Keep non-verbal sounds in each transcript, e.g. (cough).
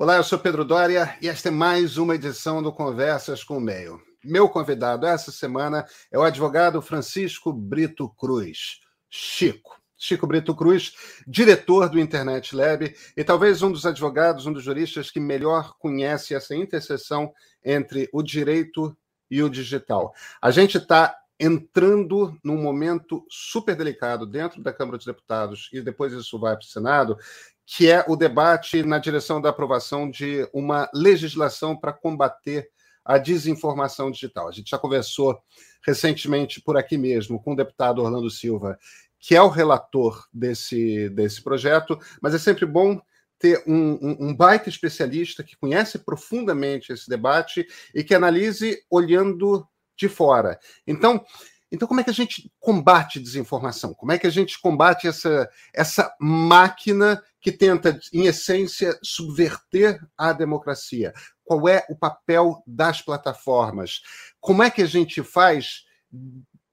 Olá, eu sou Pedro Dória e esta é mais uma edição do Conversas com o Meio. Meu convidado essa semana é o advogado Francisco Brito Cruz, Chico. Chico Brito Cruz, diretor do Internet Lab e talvez um dos advogados, um dos juristas que melhor conhece essa interseção entre o direito e o digital. A gente está entrando num momento super delicado dentro da Câmara dos Deputados e depois isso vai para o Senado, que é o debate na direção da aprovação de uma legislação para combater a desinformação digital. A gente já conversou recentemente por aqui mesmo com o deputado Orlando Silva, que é o relator desse, desse projeto, mas é sempre bom ter um, um, um, baita especialista que conhece profundamente esse debate e que analise olhando de fora. Então, então, como é que a gente combate desinformação? Como é que a gente combate essa, essa máquina que tenta, em essência, subverter a democracia? Qual é o papel das plataformas? Como é que a gente faz,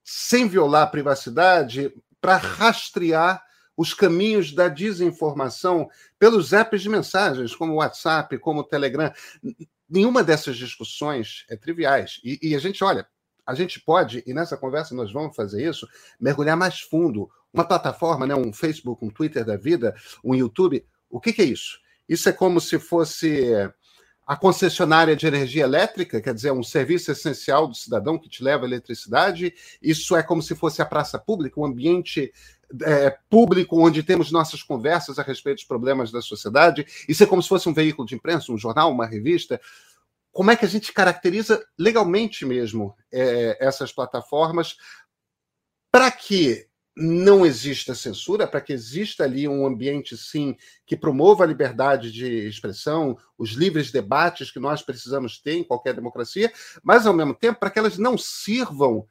sem violar a privacidade, para rastrear os caminhos da desinformação pelos apps de mensagens, como o WhatsApp, como o Telegram? Nenhuma dessas discussões é triviais. E, e a gente, olha, a gente pode, e nessa conversa nós vamos fazer isso, mergulhar mais fundo. Uma plataforma, né, um Facebook, um Twitter da vida, um YouTube, o que, que é isso? Isso é como se fosse a concessionária de energia elétrica, quer dizer, um serviço essencial do cidadão que te leva a eletricidade. Isso é como se fosse a praça pública, um ambiente é, público onde temos nossas conversas a respeito dos problemas da sociedade. Isso é como se fosse um veículo de imprensa, um jornal, uma revista como é que a gente caracteriza legalmente mesmo é, essas plataformas para que não exista censura, para que exista ali um ambiente, sim, que promova a liberdade de expressão, os livres debates que nós precisamos ter em qualquer democracia, mas, ao mesmo tempo, para que elas não sirvam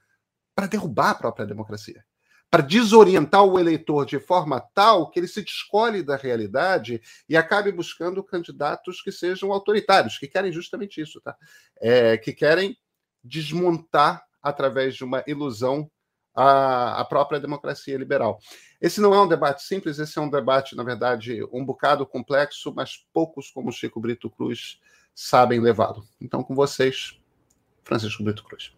para derrubar a própria democracia para desorientar o eleitor de forma tal que ele se descolhe da realidade e acabe buscando candidatos que sejam autoritários, que querem justamente isso, tá? É, que querem desmontar através de uma ilusão a, a, própria democracia liberal. Esse não é um debate simples, esse é um debate, na verdade, um bocado complexo, mas poucos como Chico Brito Cruz sabem levá-lo. Então, com vocês, Francisco Brito Cruz.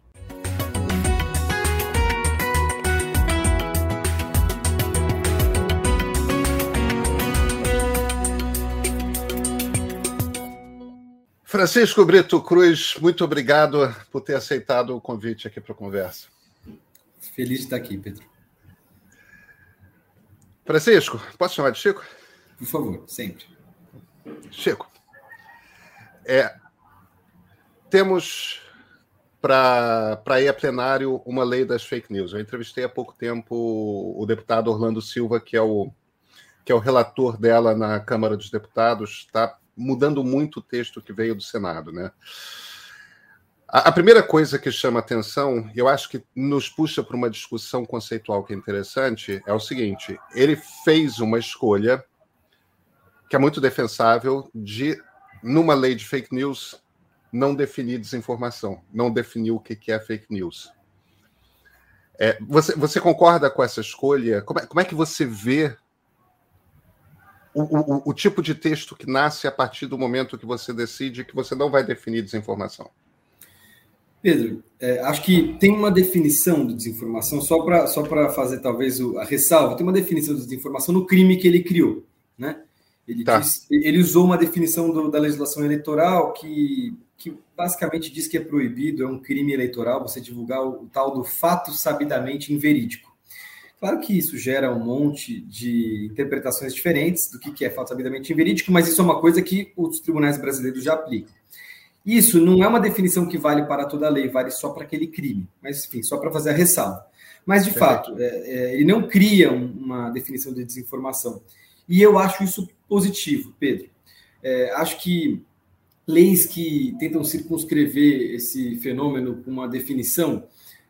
Francisco Brito Cruz, muito obrigado por ter aceitado o convite aqui para a conversa. Feliz de estar aqui, Pedro. Francisco, posso chamar de Chico? Por favor, sempre. Chico, é, temos para ir a plenário uma lei das fake news. Eu entrevistei há pouco tempo o deputado Orlando Silva, que é o, que é o relator dela na Câmara dos Deputados, está mudando muito o texto que veio do Senado, né? A, primeira coisa que chama atenção, eu acho que nos puxa para uma discussão conceitual que é interessante, é o seguinte: ele fez uma escolha que é muito defensável de, numa lei de fake news, não definir desinformação, não definir o que é fake news. É, você, você concorda com essa escolha? Como é, como é que você vê o, o, o, tipo de texto que nasce a partir do momento que você decide que você não vai definir desinformação? Pedro, é, acho que tem uma definição de desinformação, só para só fazer talvez a ressalva, tem uma definição de desinformação no crime que ele criou. Né? Ele, tá. diz, ele usou uma definição do, da legislação eleitoral que, que basicamente diz que é proibido, é um crime eleitoral você divulgar o, o tal do fato sabidamente inverídico. Claro que isso gera um monte de interpretações diferentes do que é fato sabidamente inverídico, mas isso é uma coisa que os tribunais brasileiros já aplicam. Isso não é uma definição que vale para toda a lei, vale só para aquele crime. Mas, enfim, só para fazer a ressalva. Mas, de fato, é, é, ele não cria uma definição de desinformação. E eu acho isso positivo, Pedro. É, acho que leis que tentam circunscrever esse fenômeno com uma definição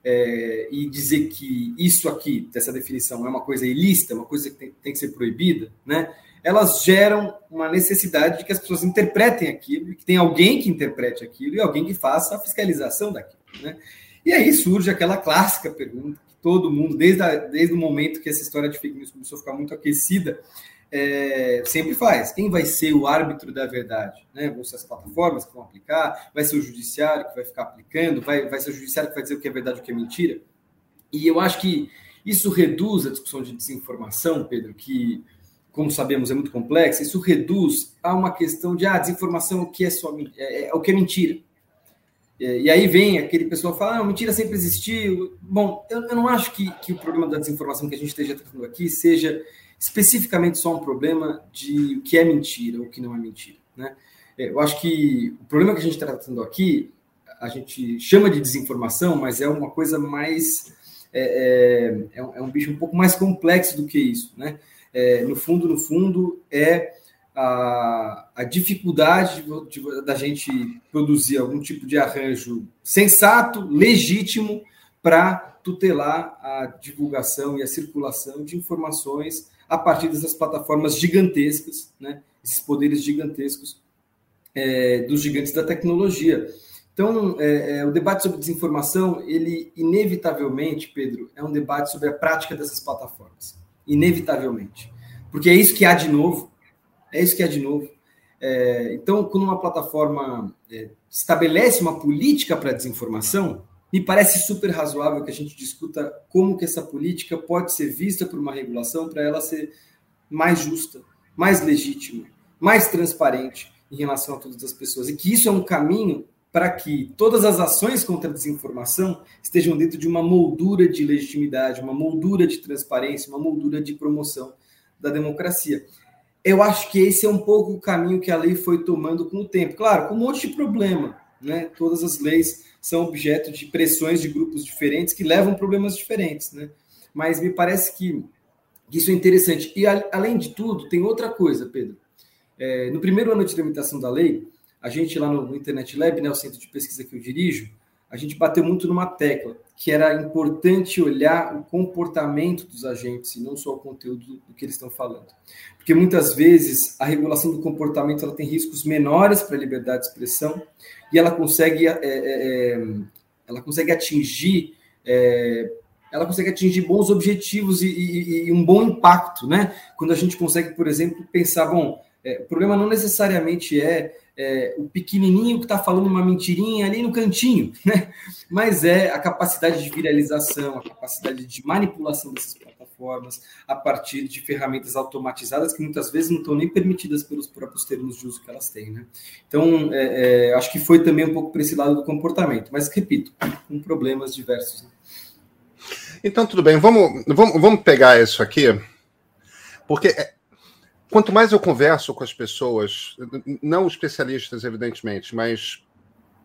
é, e dizer que isso aqui, dessa definição, é uma coisa ilícita, uma coisa que tem, tem, que ser proibida, né? elas geram uma necessidade de que as pessoas interpretem aquilo, que tem alguém que interprete aquilo e alguém que faça a fiscalização daquilo. Né? E aí surge aquela clássica pergunta que todo mundo, desde, a, desde o momento que essa história de fake news começou a ficar muito aquecida, é, sempre faz. Quem vai ser o árbitro da verdade? Né? Vão ser as plataformas que vão aplicar? Vai ser o judiciário que vai ficar aplicando? Vai, vai ser o judiciário que vai dizer o que é verdade e o que é mentira? E eu acho que isso reduz a discussão de desinformação, Pedro, que, como sabemos, é muito complexa. Isso reduz a uma questão de ah, desinformação, o que é, só, é, é o que é mentira. É, e aí vem aquele pessoal fala, ah, mentira sempre existiu. Bom, eu, eu não acho que, que o problema da desinformação que a gente esteja tratando aqui seja especificamente só um problema de o que é mentira ou o que não é mentira. Né? É, eu acho que o problema que a gente está tratando aqui, a gente chama de desinformação, mas é uma coisa mais. É, é, é um bicho um pouco mais complexo do que isso. Né? É, no fundo, no fundo, é a, a dificuldade de, de, da gente produzir algum tipo de arranjo sensato, legítimo, para tutelar a divulgação e a circulação de informações a partir dessas plataformas gigantescas, né? esses poderes gigantescos é, dos gigantes da tecnologia. Então, é, é, o debate sobre desinformação, ele inevitavelmente, Pedro, é um debate sobre a prática dessas plataformas. Inevitavelmente. Porque é isso que há de novo. É isso que há de novo. É, então, quando uma plataforma é, estabelece uma política para desinformação, me parece super razoável que a gente discuta como que essa política pode ser vista por uma regulação para ela ser mais justa, mais legítima, mais transparente em relação a todas as pessoas. E que isso é um caminho para que todas as ações contra a desinformação estejam dentro de uma moldura de legitimidade, uma moldura de transparência, uma moldura de promoção da democracia. Eu acho que esse é um pouco o caminho que a lei foi tomando com o tempo. Claro, com um monte de problema, né? Todas as leis são objeto de pressões de grupos diferentes que levam problemas diferentes, né? Mas me parece que isso é interessante. E, além de tudo, tem outra coisa, Pedro. É, no primeiro ano de tramitação da lei, a gente lá no, no Internet Lab, né, o centro de pesquisa que eu dirijo, a gente bateu muito numa tecla, que era importante olhar o comportamento dos agentes e não só o conteúdo do que eles estão falando. Porque muitas vezes a regulação do comportamento ela tem riscos menores para a liberdade de expressão e ela consegue, é, é, é, ela consegue atingir é, ela consegue atingir bons objetivos e, e, e, um bom impacto, né? Quando a gente consegue, por exemplo, pensar, bom, é, o problema não necessariamente é é, o pequenininho que está falando uma mentirinha ali no cantinho, (laughs) né? Mas é a capacidade de viralização, a capacidade de manipulação dessas plataformas a partir de ferramentas automatizadas que muitas vezes não estão nem permitidas pelos próprios termos de uso que elas têm, né? Então, é, é, acho que foi também um pouco para esse lado do comportamento, mas repito, com problemas diversos. Né? Então, tudo bem, vamos, vamos, vamos pegar isso aqui, porque quanto mais eu converso com as pessoas, não especialistas, evidentemente, mas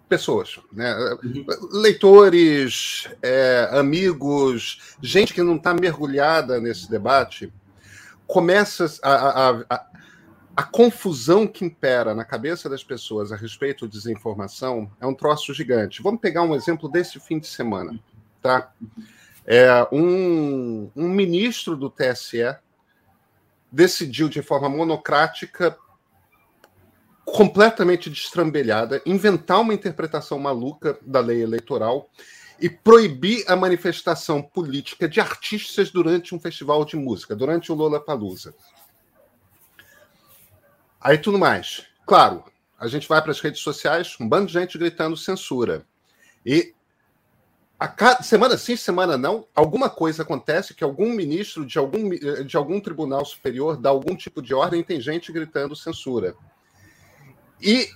pessoas, né? Uhum. leitores, é, amigos, gente que não está mergulhada nesse debate, começa a, a, a, a, confusão que impera na cabeça das pessoas a respeito de desinformação é um troço gigante. Vamos pegar um exemplo desse fim de semana, tá? É, um, um ministro do TSE decidiu de forma monocrática, completamente destrambelhada, inventar uma interpretação maluca da lei eleitoral e proibir a manifestação política de artistas durante um festival de música, durante o Lollapalooza. Aí tudo mais. Claro, a gente vai para as redes sociais, um bando de gente gritando censura. E a cada, semana sim, semana não, alguma coisa acontece que algum ministro de algum, de algum tribunal superior dá algum tipo de ordem e tem gente gritando censura. E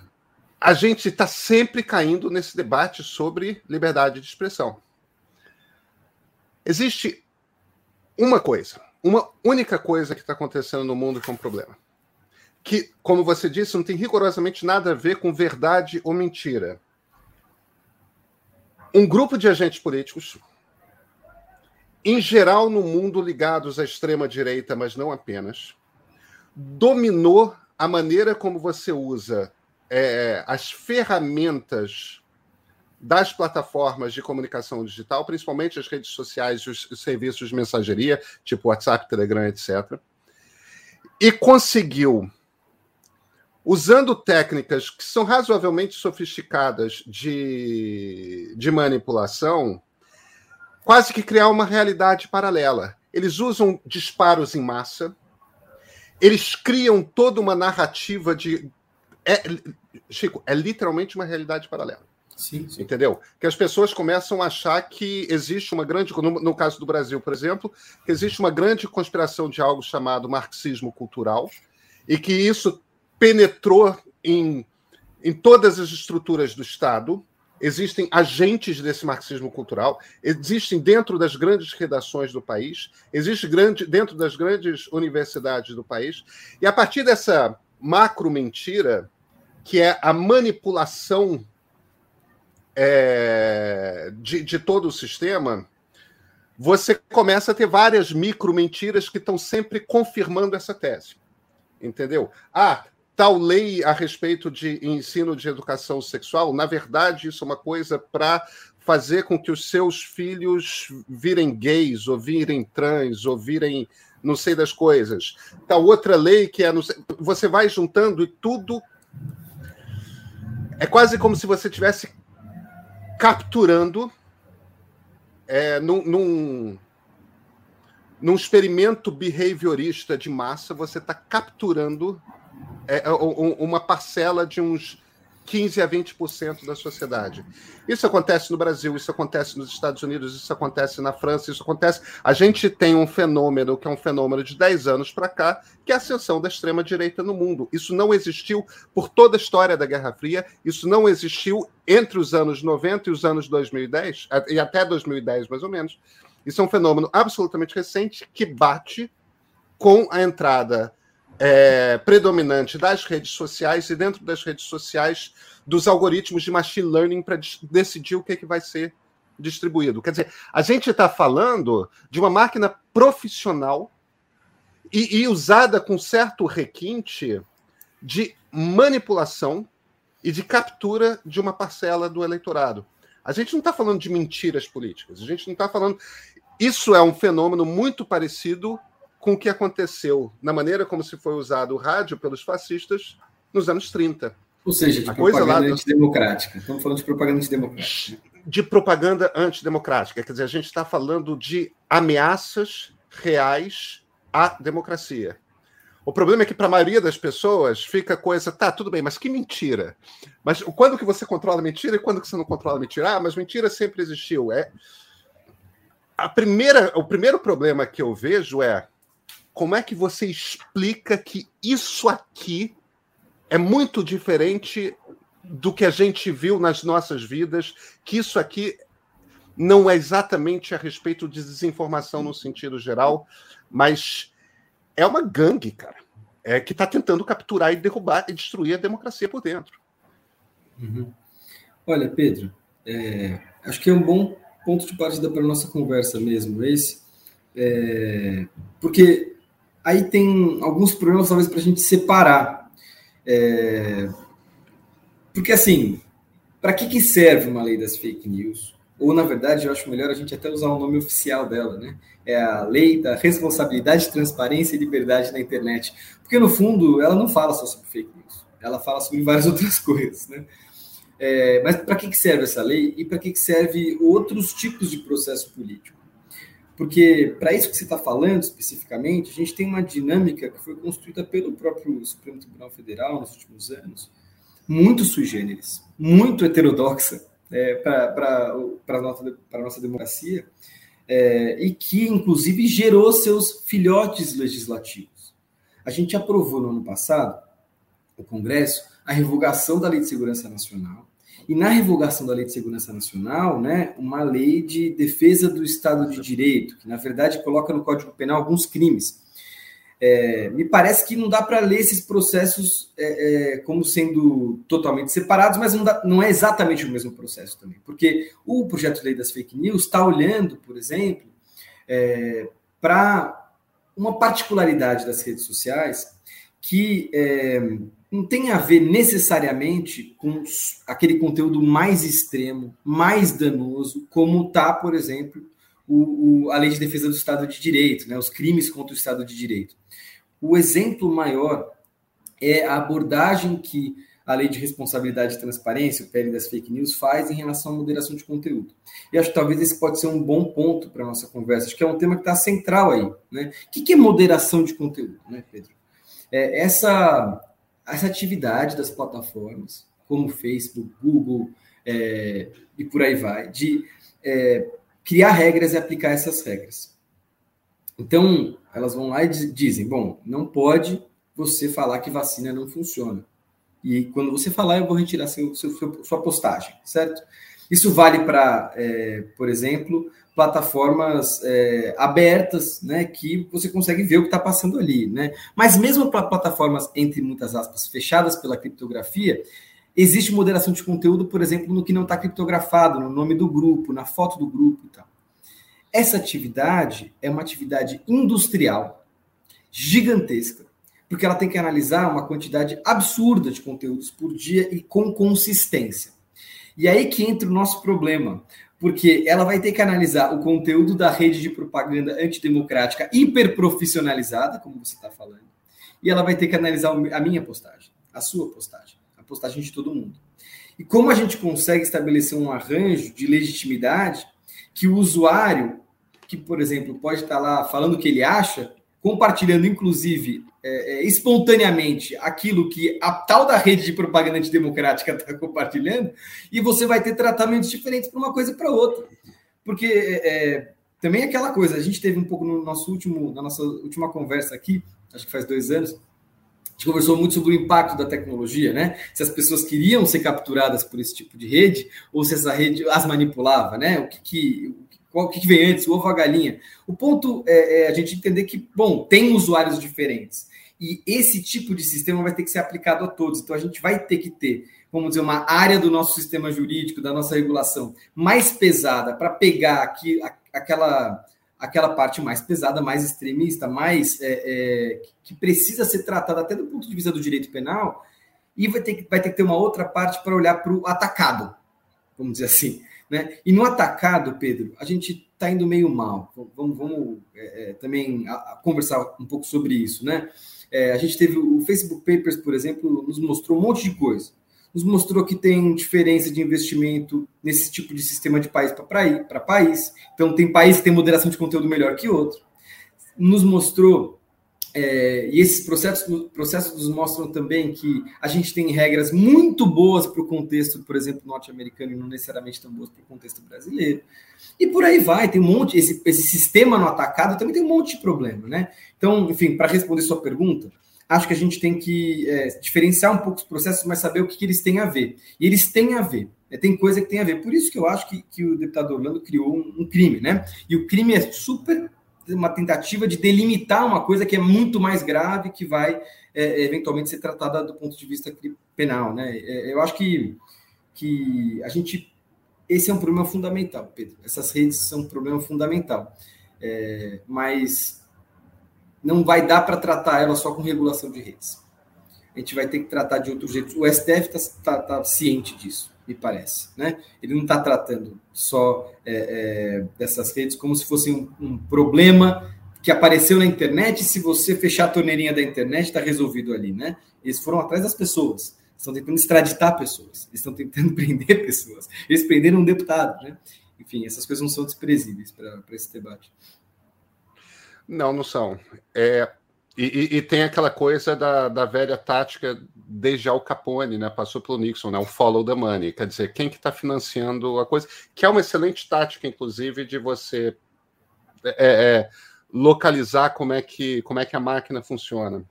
a gente está sempre caindo nesse debate sobre liberdade de expressão. Existe uma coisa, uma única coisa que está acontecendo no mundo com um problema. Que, como você disse, não tem rigorosamente nada a ver com verdade ou mentira um grupo de agentes políticos, em geral no mundo ligados à extrema-direita, mas não apenas, dominou a maneira como você usa é, as ferramentas das plataformas de comunicação digital, principalmente as redes sociais e os serviços de mensageria, tipo WhatsApp, Telegram, etc. E conseguiu usando técnicas que são razoavelmente sofisticadas de, de manipulação, quase que criar uma realidade paralela. Eles usam disparos em massa, eles criam toda uma narrativa de. É, Chico, é literalmente uma realidade paralela. Sim, sim. Entendeu? Que as pessoas começam a achar que existe uma grande. No, no, caso do Brasil, por exemplo, que existe uma grande conspiração de algo chamado marxismo cultural, e que isso penetrou em, em todas as estruturas do Estado. Existem agentes desse marxismo cultural, existem dentro das grandes redações do país, existe grande, dentro das grandes universidades do país, e a partir dessa macro mentira, que é a manipulação é, de, de todo o sistema, você começa a ter várias micro mentiras que estão sempre confirmando essa tese. Entendeu? Ah, tal lei a respeito de ensino de educação sexual, na verdade, isso é uma coisa para fazer com que os seus filhos virem gays, ou virem trans, ou virem não sei das coisas. Tal outra lei que é. Você vai juntando e tudo. É quase como se você tivesse capturando é, num, num, num experimento behaviorista de massa, você está capturando é, é uma parcela de uns 15 a 20% da sociedade. Isso acontece no Brasil, isso acontece nos Estados Unidos, isso acontece na França, isso acontece. A gente tem um fenômeno que é um fenômeno de 10 anos para cá, que é a ascensão da extrema-direita no mundo. Isso não existiu por toda a história da Guerra Fria, isso não existiu entre os anos 90 e os anos 2010, e até 2010 mais ou menos. Isso é um fenômeno absolutamente recente que bate com a entrada é, predominante das redes sociais e dentro das redes sociais dos algoritmos de machine learning para decidir o que, é que vai ser distribuído. Quer dizer, a gente está falando de uma máquina profissional e, e, usada com certo requinte de manipulação e de captura de uma parcela do eleitorado. A gente não está falando de mentiras políticas, a gente não está falando. Isso é um fenômeno muito parecido com o que aconteceu na maneira como se foi usado o rádio pelos fascistas nos anos 30. Ou seja, de a propaganda coisa lá antidemocrática. Estamos falando de propaganda antidemocrática. De propaganda antidemocrática. Quer dizer, a gente está falando de ameaças reais à democracia. O problema é que para a maioria das pessoas fica coisa, tá, tudo bem, mas que mentira. Mas quando que você controla a mentira e quando que você não controla a mentira? Ah, mas mentira sempre existiu. É a primeira, o primeiro problema que eu vejo é como é que você explica que isso aqui é muito diferente do que a gente viu nas nossas vidas, que isso aqui não é exatamente a respeito de desinformação no sentido geral, mas é uma gangue, cara, é que está tentando capturar e derrubar e destruir a democracia por dentro. Uhum. Olha, Pedro, é, acho que é um bom ponto de partida para a nossa conversa mesmo, esse, é, porque aí tem alguns problemas, talvez, para a gente separar. É... Porque, assim, para que, que serve uma lei das fake news? Ou, na verdade, eu acho melhor a gente até usar o nome oficial dela, né? É a Lei da Responsabilidade, Transparência e Liberdade na Internet. Porque, no fundo, ela não fala só sobre fake news. Ela fala sobre várias (laughs) outras coisas, né? É, mas para que, que serve essa lei e para que, que serve outros tipos de processo político? Porque, para isso que você está falando especificamente, a gente tem uma dinâmica que foi construída pelo próprio Supremo Tribunal Federal nos últimos anos, muito sui generis, muito heterodoxa é, para a nossa, nossa democracia, é, e que, inclusive, gerou seus filhotes legislativos. A gente aprovou no ano passado, o Congresso, a revogação da Lei de Segurança Nacional, e na revogação da Lei de Segurança Nacional, né, uma lei de defesa do Estado de Direito, que na verdade coloca no Código Penal alguns crimes. É, me parece que não dá para ler esses processos é, é, como sendo totalmente separados, mas não, dá, não, é exatamente o mesmo processo também, porque o projeto de lei das fake news está olhando, por exemplo, é, para uma particularidade das redes sociais que é, não tem a ver necessariamente com aquele conteúdo mais extremo, mais danoso, como está, por exemplo, o, o, a Lei de Defesa do Estado de Direito, né, os crimes contra o Estado de Direito. O exemplo maior é a abordagem que a Lei de Responsabilidade e Transparência, o PL das Fake News, faz em relação à moderação de conteúdo. E acho que talvez esse pode ser um bom ponto para a nossa conversa, acho que é um tema que está central aí. Né? O que é moderação de conteúdo, né, Pedro? é, essa, essa atividade das plataformas, como Facebook, Google é, e por aí vai, de é, criar regras e aplicar essas regras. Então, elas vão lá e dizem: bom, não pode você falar que vacina não funciona. E quando você falar, eu vou retirar seu, seu, sua postagem, certo? Isso vale para, é, por exemplo, plataformas é, abertas, né, que você consegue ver o que está passando ali, né? Mas mesmo para plataformas entre muitas aspas fechadas pela criptografia, existe moderação de conteúdo, por exemplo, no que não está criptografado, no nome do grupo, na foto do grupo e tal. Essa atividade é uma atividade industrial gigantesca, porque ela tem que analisar uma quantidade absurda de conteúdos por dia e com consistência. E aí que entra o nosso problema, porque ela vai ter que analisar o conteúdo da rede de propaganda antidemocrática hiperprofissionalizada, como você está falando, e ela vai ter que analisar a minha postagem, a sua postagem, a postagem de todo mundo. E como a gente consegue estabelecer um arranjo de legitimidade que o usuário, que, por exemplo, pode estar lá falando o que ele acha, compartilhando, inclusive, é, é, espontaneamente aquilo que a tal da rede de propaganda antidemocrática está (laughs) compartilhando, e você vai ter tratamentos diferentes para uma coisa e para outra. Porque é, é, também é aquela coisa, a gente teve um pouco no nosso último, na nossa última conversa aqui, acho que faz dois anos, a gente conversou muito sobre o impacto da tecnologia, né? Se as pessoas queriam ser capturadas por esse tipo de rede, ou se essa rede as manipulava, né? O que, que o que, vem antes, o ovo ou a galinha? O ponto é, é a gente entender que, bom, tem usuários diferentes. E esse tipo de sistema vai ter que ser aplicado a todos. Então, a gente vai ter que ter, vamos dizer, uma área do nosso sistema jurídico, da nossa regulação, mais pesada para pegar aqui, aquela, aquela parte mais pesada, mais extremista, mais é, é, que precisa ser tratada até do ponto de vista do direito penal, e vai ter que, vai ter que ter uma outra parte para olhar para o atacado, vamos dizer assim. Né? E no atacado, Pedro, a gente está indo meio mal. Vamos, vamos é, é, também a, a conversar um pouco sobre isso. Né? É, a gente teve o Facebook Papers, por exemplo, nos mostrou um monte de coisa. Nos mostrou que tem diferença de investimento nesse tipo de sistema de país para país. Então, tem país que tem moderação de conteúdo melhor que outro. Nos mostrou é, e esses processos, processos nos mostram também que a gente tem regras muito boas para o contexto, por exemplo, norte-americano e não necessariamente tão boas para o contexto brasileiro. E por aí vai, tem um monte, esse, esse sistema no atacado também tem um monte de problema, né? Então, enfim, para responder sua pergunta, acho que a gente tem que é, diferenciar um pouco os processos, mas saber o que, que, eles têm a ver. E eles têm a ver, é, tem coisa que tem a ver. Por isso que eu acho que, que o deputado Orlando criou um, um crime, né? E o crime é super uma tentativa de delimitar uma coisa que é muito mais grave, que vai é, eventualmente ser tratada do ponto de vista penal. Né? É, eu acho que, que a gente. Esse é um problema fundamental, Pedro. Essas redes são um problema fundamental. É, mas não vai dar para tratar ela só com regulação de redes. A gente vai ter que tratar de outro jeito. O STF está tá, tá ciente disso me parece. Né? Ele não está tratando só é, é, dessas redes como se fosse um, um, problema que apareceu na internet e se você fechar a torneirinha da internet está resolvido ali. Né? Eles foram atrás das pessoas, estão tentando extraditar pessoas, estão tentando (laughs) prender pessoas. Eles prenderam um deputado. Né? Enfim, essas coisas não são desprezíveis para esse debate. Não, não são. É, e, e, e, tem aquela coisa da, da velha tática desde Al Capone, né? Passou pelo Nixon, né? O follow the money. Quer dizer, quem que está financiando a coisa? Que é uma excelente tática, inclusive, de você é, é, localizar como é, que, como é que a máquina funciona.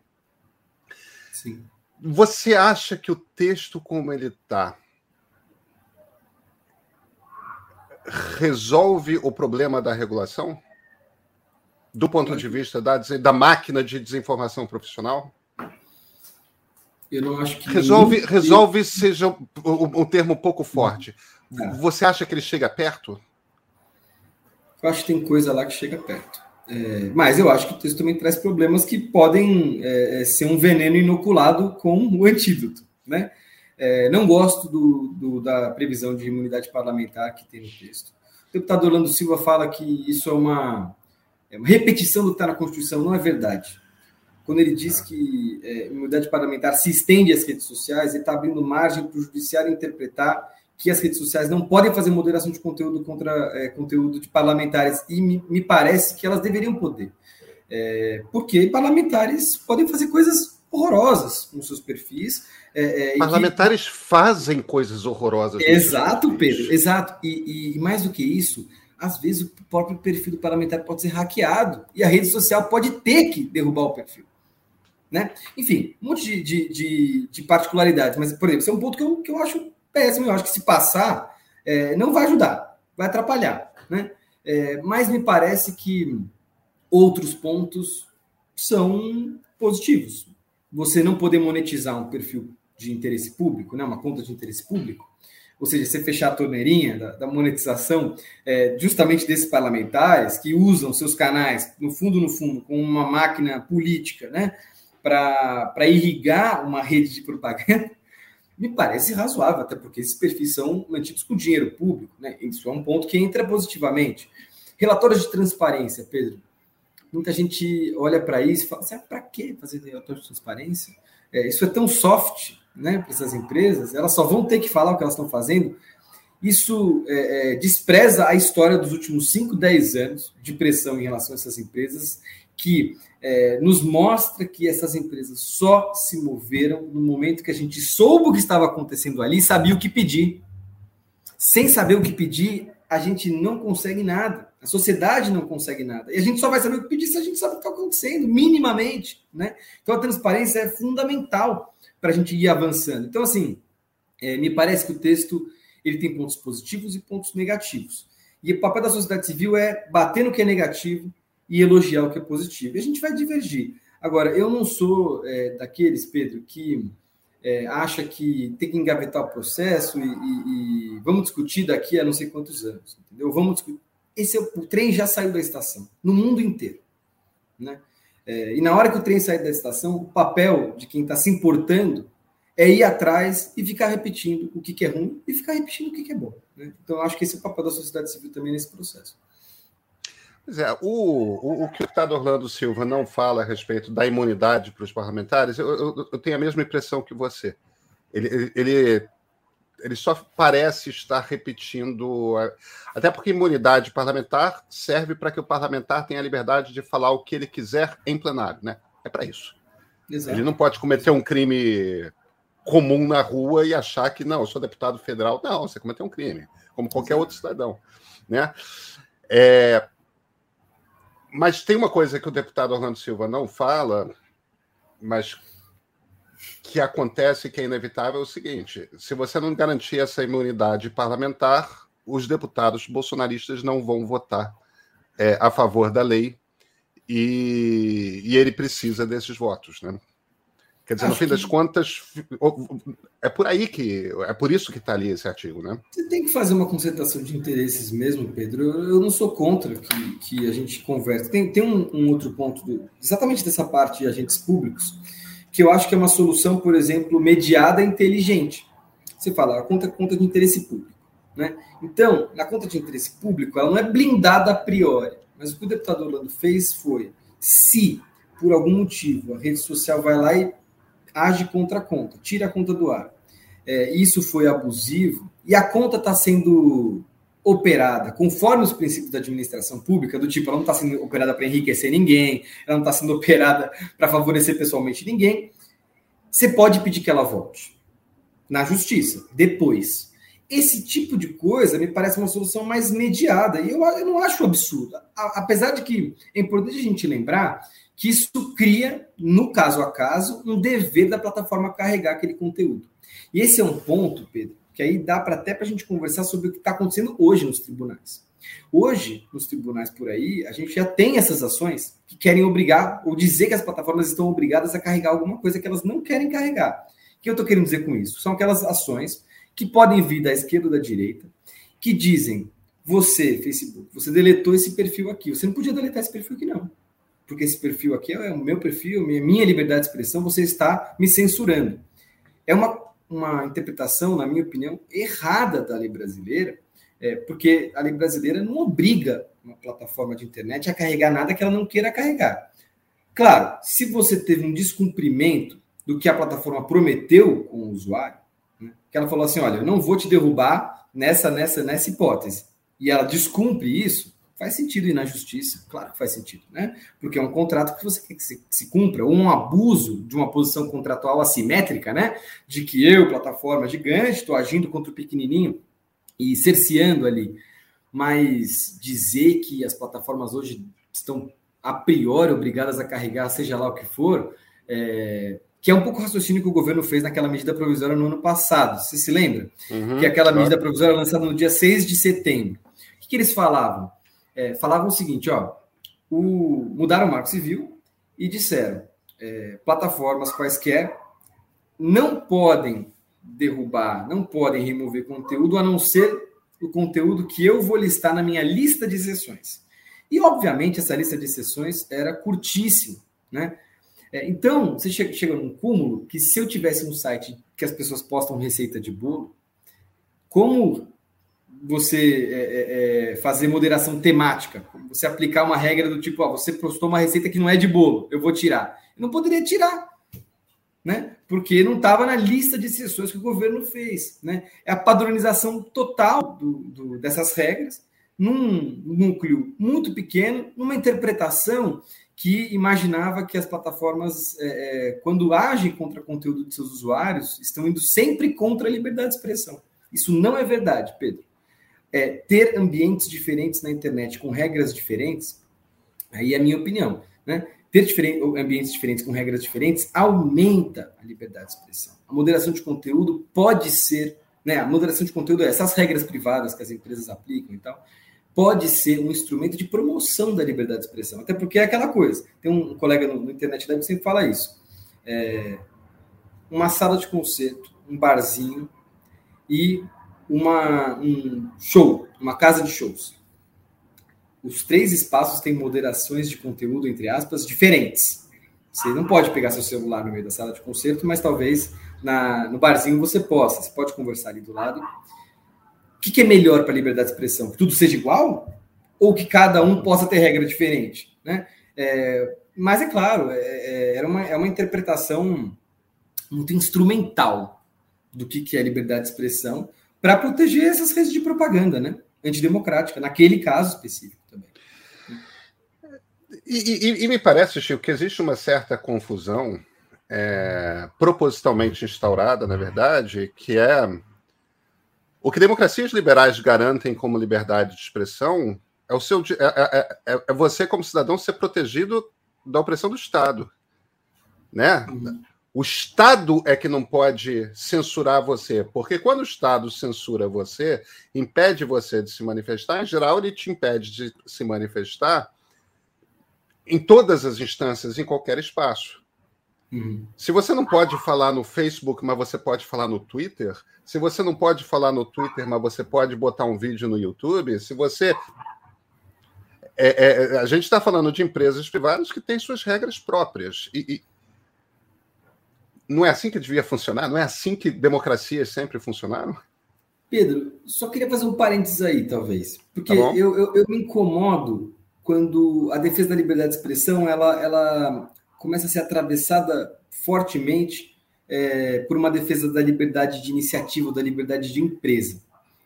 Sim. Você acha que o texto como ele está resolve o problema da regulação? Do ponto de vista da, da máquina de desinformação profissional? Eu não acho que. Resolve, resolve seja um, um, termo um pouco forte. É. Você acha que ele chega perto? Eu acho que tem coisa lá que chega perto. É, mas eu acho que o texto também traz problemas que podem é, é ser um veneno inoculado com o antídoto. Né? É, não gosto do, do, da previsão de imunidade parlamentar que tem no texto. O deputado Orlando Silva fala que isso é uma repetição do que está na Constituição, não é verdade. Quando ele diz que é, a imunidade parlamentar se estende às redes sociais, ele está abrindo margem para o judiciário interpretar que as redes sociais não podem fazer moderação de conteúdo contra é, conteúdo de parlamentares, e me, me, parece que elas deveriam poder. É, porque parlamentares podem fazer coisas horrorosas com seus perfis. É, é, Parlamentares que... fazem coisas horrorosas. Exato, Pedro, exato. E, e, mais do que isso, às vezes o próprio perfil do parlamentar pode ser hackeado e a rede social pode ter que derrubar o perfil. Né? Enfim, um monte de, de, de, de particularidades. Mas, por exemplo, esse é um ponto que eu, que eu acho péssimo. Eu acho que se passar, é, não vai ajudar, vai atrapalhar. Né? É, mas me parece que outros pontos são positivos. Você não poder monetizar um perfil de interesse público, né, uma conta de interesse público, ou seja, você fechar a torneirinha da, da monetização é, justamente desses parlamentares que usam seus canais, no fundo, no fundo, com uma máquina política, né, para irrigar uma rede de propaganda, me parece razoável, até porque esses perfis são mantidos com dinheiro público, né? Isso é um ponto que entra positivamente. Relatórios de transparência, Pedro. Muita gente olha para isso e fala: para que fazer relatório de transparência? É, isso é tão soft né, para essas empresas, elas só vão ter que falar o que elas estão fazendo. Isso é, é, despreza a história dos últimos 5, 10 anos de pressão em relação a essas empresas, que é, nos mostra que essas empresas só se moveram no momento que a gente soube o que estava acontecendo ali e sabia o que pedir. Sem saber o que pedir, a gente não consegue nada. A sociedade não consegue nada. E a gente só vai saber o que pedir se a gente sabe o que está acontecendo, minimamente. Né? Então a transparência é fundamental para a gente ir avançando. Então, assim, é, me parece que o texto ele tem pontos positivos e pontos negativos. E o papel da sociedade civil é bater no que é negativo e elogiar o que é positivo. E a gente vai divergir. Agora, eu não sou é, daqueles, Pedro, que é, acha que tem que engavetar o processo e, e, e, vamos discutir daqui a não sei quantos anos, entendeu? Vamos discutir. Esse é o, trem já saiu da estação, no mundo inteiro, né? É, e na hora que o trem sair da estação, o papel de quem está se importando é ir atrás e ficar repetindo o que, que é ruim e ficar repetindo o que, que é bom. Né? Então, acho que esse é o papel da sociedade civil também nesse processo. Pois é, o, o, o, que o deputado Orlando Silva não fala a respeito da imunidade para os parlamentares, eu, eu, eu, tenho a mesma impressão que você. Ele, ele, ele só parece estar repetindo. Até porque imunidade parlamentar serve para que o parlamentar tenha a liberdade de falar o que ele quiser em plenário, né? É para isso. Exato. Ele não pode cometer um crime comum na rua e achar que, não, eu sou deputado federal. Não, você cometeu um crime, como qualquer Exato. outro cidadão. Né? É, mas tem uma coisa que o deputado Orlando Silva não fala, mas que acontece que é inevitável é o seguinte: se você não garantir essa imunidade parlamentar, os deputados bolsonaristas não vão votar é, a favor da lei e, e ele precisa desses votos, né? Quer dizer, Acho no fim que... das contas, é por aí que. É por isso que está ali esse artigo, né? Você tem que fazer uma concentração de interesses mesmo, Pedro. Eu não sou contra que, que a gente converse. Tem, tem um, um outro ponto, do, exatamente dessa parte de agentes públicos, que eu acho que é uma solução, por exemplo, mediada inteligente. Você fala, a conta conta de interesse público. Né? Então, na conta de interesse público, ela não é blindada a priori. Mas o que o deputado Orlando fez foi, se por algum motivo a rede social vai lá e age contra a conta, tira a conta do ar. É, isso foi abusivo e a conta está sendo operada conforme os princípios da administração pública, do tipo, ela não está sendo operada para enriquecer ninguém, ela não está sendo (laughs) operada para favorecer pessoalmente ninguém, você pode pedir que ela volte na justiça, depois. Esse tipo de coisa me parece uma solução mais mediada, e eu, eu não acho absurdo. apesar de que é importante a gente lembrar que isso cria, no caso a caso, um dever da plataforma carregar aquele conteúdo. E esse é um ponto, Pedro, que aí dá para até para a gente conversar sobre o que está acontecendo hoje nos tribunais. Hoje, nos tribunais por aí, a gente já tem essas ações que querem obrigar ou dizer que as plataformas estão obrigadas a carregar alguma coisa que elas não querem carregar. O que eu estou querendo dizer com isso? São aquelas ações que podem vir da esquerda ou da direita, que dizem: você, Facebook, você deletou esse perfil aqui. Você não podia deletar esse perfil aqui, não porque esse perfil aqui é o meu perfil, minha liberdade de expressão, você está me censurando. É uma, uma interpretação, na minha opinião, errada da lei brasileira, é, porque a lei brasileira não obriga uma plataforma de internet a carregar nada que ela não queira carregar. Claro, se você teve um descumprimento do que a plataforma prometeu com o usuário, né, que ela falou assim, olha, eu não vou te derrubar nessa, nessa, nessa hipótese, e ela descumpre isso, Faz sentido ir na justiça, claro que faz sentido, né? Porque é um contrato que você quer que se, que se cumpra, ou um abuso de uma posição contratual assimétrica, né? De que eu, plataforma gigante, estou agindo contra o pequenininho e cerceando ali. Mas dizer que as plataformas hoje estão a priori obrigadas a carregar, seja lá o que for, é, que é um pouco o raciocínio que o governo fez naquela medida provisória no ano passado. Você se lembra? Uhum, que aquela claro. medida provisória lançada no dia 6 de setembro. O que, que eles falavam? É, falavam o seguinte: ó, o, mudaram o marco civil e disseram é, plataformas quaisquer não podem derrubar, não podem remover conteúdo a não ser o conteúdo que eu vou listar na minha lista de sessões. E, obviamente, essa lista de sessões era curtíssima, né? É, então, você chega, chega num cúmulo que se eu tivesse um site que as pessoas postam receita de bolo, como você é, é, é, fazer moderação temática, você aplicar uma regra do tipo, ó, você postou uma receita que não é de bolo, eu vou tirar. Eu não poderia tirar, né? Porque não estava na lista de sessões que o governo fez, né? É a padronização total do, do, dessas regras num núcleo muito pequeno, numa interpretação que imaginava que as plataformas, é, é, quando agem contra o conteúdo de seus usuários, estão indo sempre contra a liberdade de expressão. Isso não é verdade, Pedro é, ter ambientes diferentes na internet com regras diferentes, aí é a minha opinião, né? Ter diferente, ambientes diferentes com regras diferentes aumenta a liberdade de expressão. A moderação de conteúdo pode ser, né? A moderação de conteúdo, essas regras privadas que as empresas aplicam e tal, pode ser um instrumento de promoção da liberdade de expressão. Até porque é aquela coisa. Tem um colega no, no internet que sempre fala isso. É, uma sala de concerto, um barzinho e uma, um show, uma casa de shows. Os três espaços têm moderações de conteúdo, entre aspas, diferentes. Você não pode pegar seu celular no meio da sala de concerto, mas talvez na, no barzinho você possa. Você pode conversar ali do lado. O que, que é melhor para a liberdade de expressão? Que tudo seja igual? Ou que cada um possa ter regra diferente? Né? É, mas é claro, é, é, uma, é uma interpretação muito instrumental do que, que é liberdade de expressão para proteger essas redes de propaganda, né? Antidemocrática, naquele caso específico também. E, e, e me parece, Chico, que existe uma certa confusão é, propositalmente instaurada, na verdade, que é o que democracias liberais garantem como liberdade de expressão é o seu é, é, é, é você como cidadão ser protegido da opressão do Estado, né? Uhum. O Estado é que não pode censurar você, porque quando o Estado censura você, impede você de se manifestar, em geral, ele te impede de se manifestar em todas as instâncias, em qualquer espaço. Uhum. Se você não pode falar no Facebook, mas você pode falar no Twitter, se você não pode falar no Twitter, mas você pode botar um vídeo no YouTube, se você. É, é, a gente está falando de empresas privadas que têm suas regras próprias. E, e não é assim que devia funcionar? Não é assim que democracias sempre funcionaram? Pedro, só queria fazer um parênteses aí, talvez. Porque tá eu, eu, eu, me incomodo quando a defesa da liberdade de expressão ela, ela começa a ser atravessada fortemente é, por uma defesa da liberdade de iniciativa, da liberdade de empresa.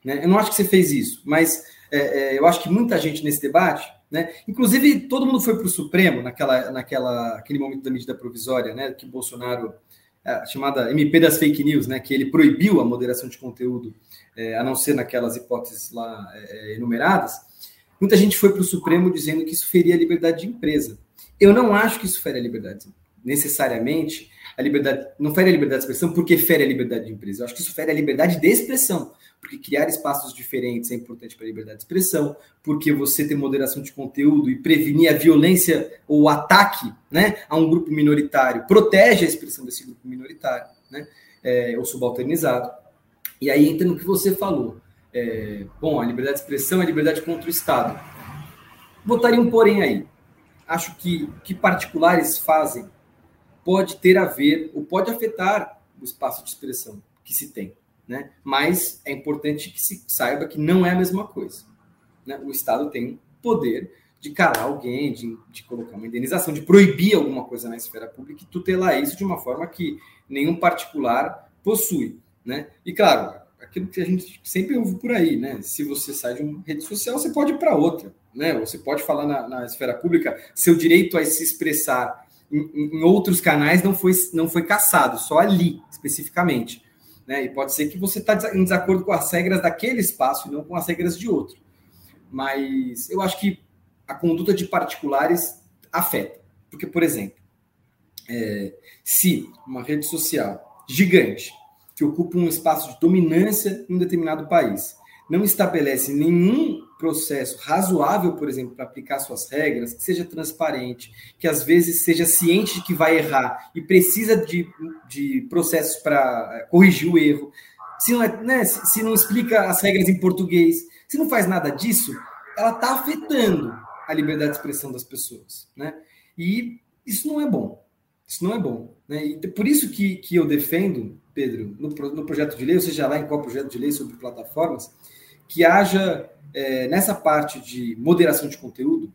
Né? Eu não acho que você fez isso, mas é, é, eu acho que muita gente nesse debate, né? inclusive todo mundo foi para o Supremo naquela, naquela, aquele momento da medida provisória, né? que Bolsonaro a chamada MP das fake news, né, que ele proibiu a moderação de conteúdo, é, a não ser naquelas hipóteses lá é, enumeradas, muita gente foi para o Supremo dizendo que isso feria a liberdade de empresa. Eu não acho que isso fere a liberdade, necessariamente, a liberdade, não fere a liberdade de expressão porque fere a liberdade de empresa. Eu acho que isso fere a liberdade de expressão porque criar espaços diferentes é importante para a liberdade de expressão, porque você ter moderação de conteúdo e prevenir a violência ou o ataque né, a um grupo minoritário protege a expressão desse grupo minoritário, né, é, ou subalternizado. E aí entra no que você falou. É, bom, a liberdade de expressão é a liberdade contra o Estado. Botaria um porém aí. Acho que o que particulares fazem pode ter a ver, ou pode afetar o espaço de expressão que se tem né? Mas é importante que se saiba que não é a mesma coisa. Né? O Estado tem poder de calar alguém, de, de colocar uma indenização, de proibir alguma coisa na esfera pública e tutelar isso de uma forma que nenhum particular possui. Né? E claro, aquilo que a gente sempre ouve por aí, né? Se você sai de uma rede social, você pode ir para outra, né? Você pode falar na, na, esfera pública, seu direito a se expressar em, em, outros canais não foi, não foi caçado, só ali, especificamente. Né? E pode ser que você está em desacordo com as regras daquele espaço e não com as regras de outro. Mas eu acho que a conduta de particulares afeta. Porque, por exemplo, é, se uma rede social gigante que ocupa um espaço de dominância em um determinado país não estabelece nenhum processo razoável, por exemplo, para aplicar suas regras, que seja transparente, que às vezes seja ciente de que vai errar e precisa de, de processos para é, corrigir o erro, se não, é, né, se não explica as regras em português, se não faz nada disso, ela está afetando a liberdade de expressão das pessoas. Né? E isso não é bom. Isso não é bom. Né? E por isso que, que eu defendo, Pedro, no, no projeto de lei, ou seja, lá em qual projeto de lei sobre plataformas, que haja, é, nessa parte de moderação de conteúdo,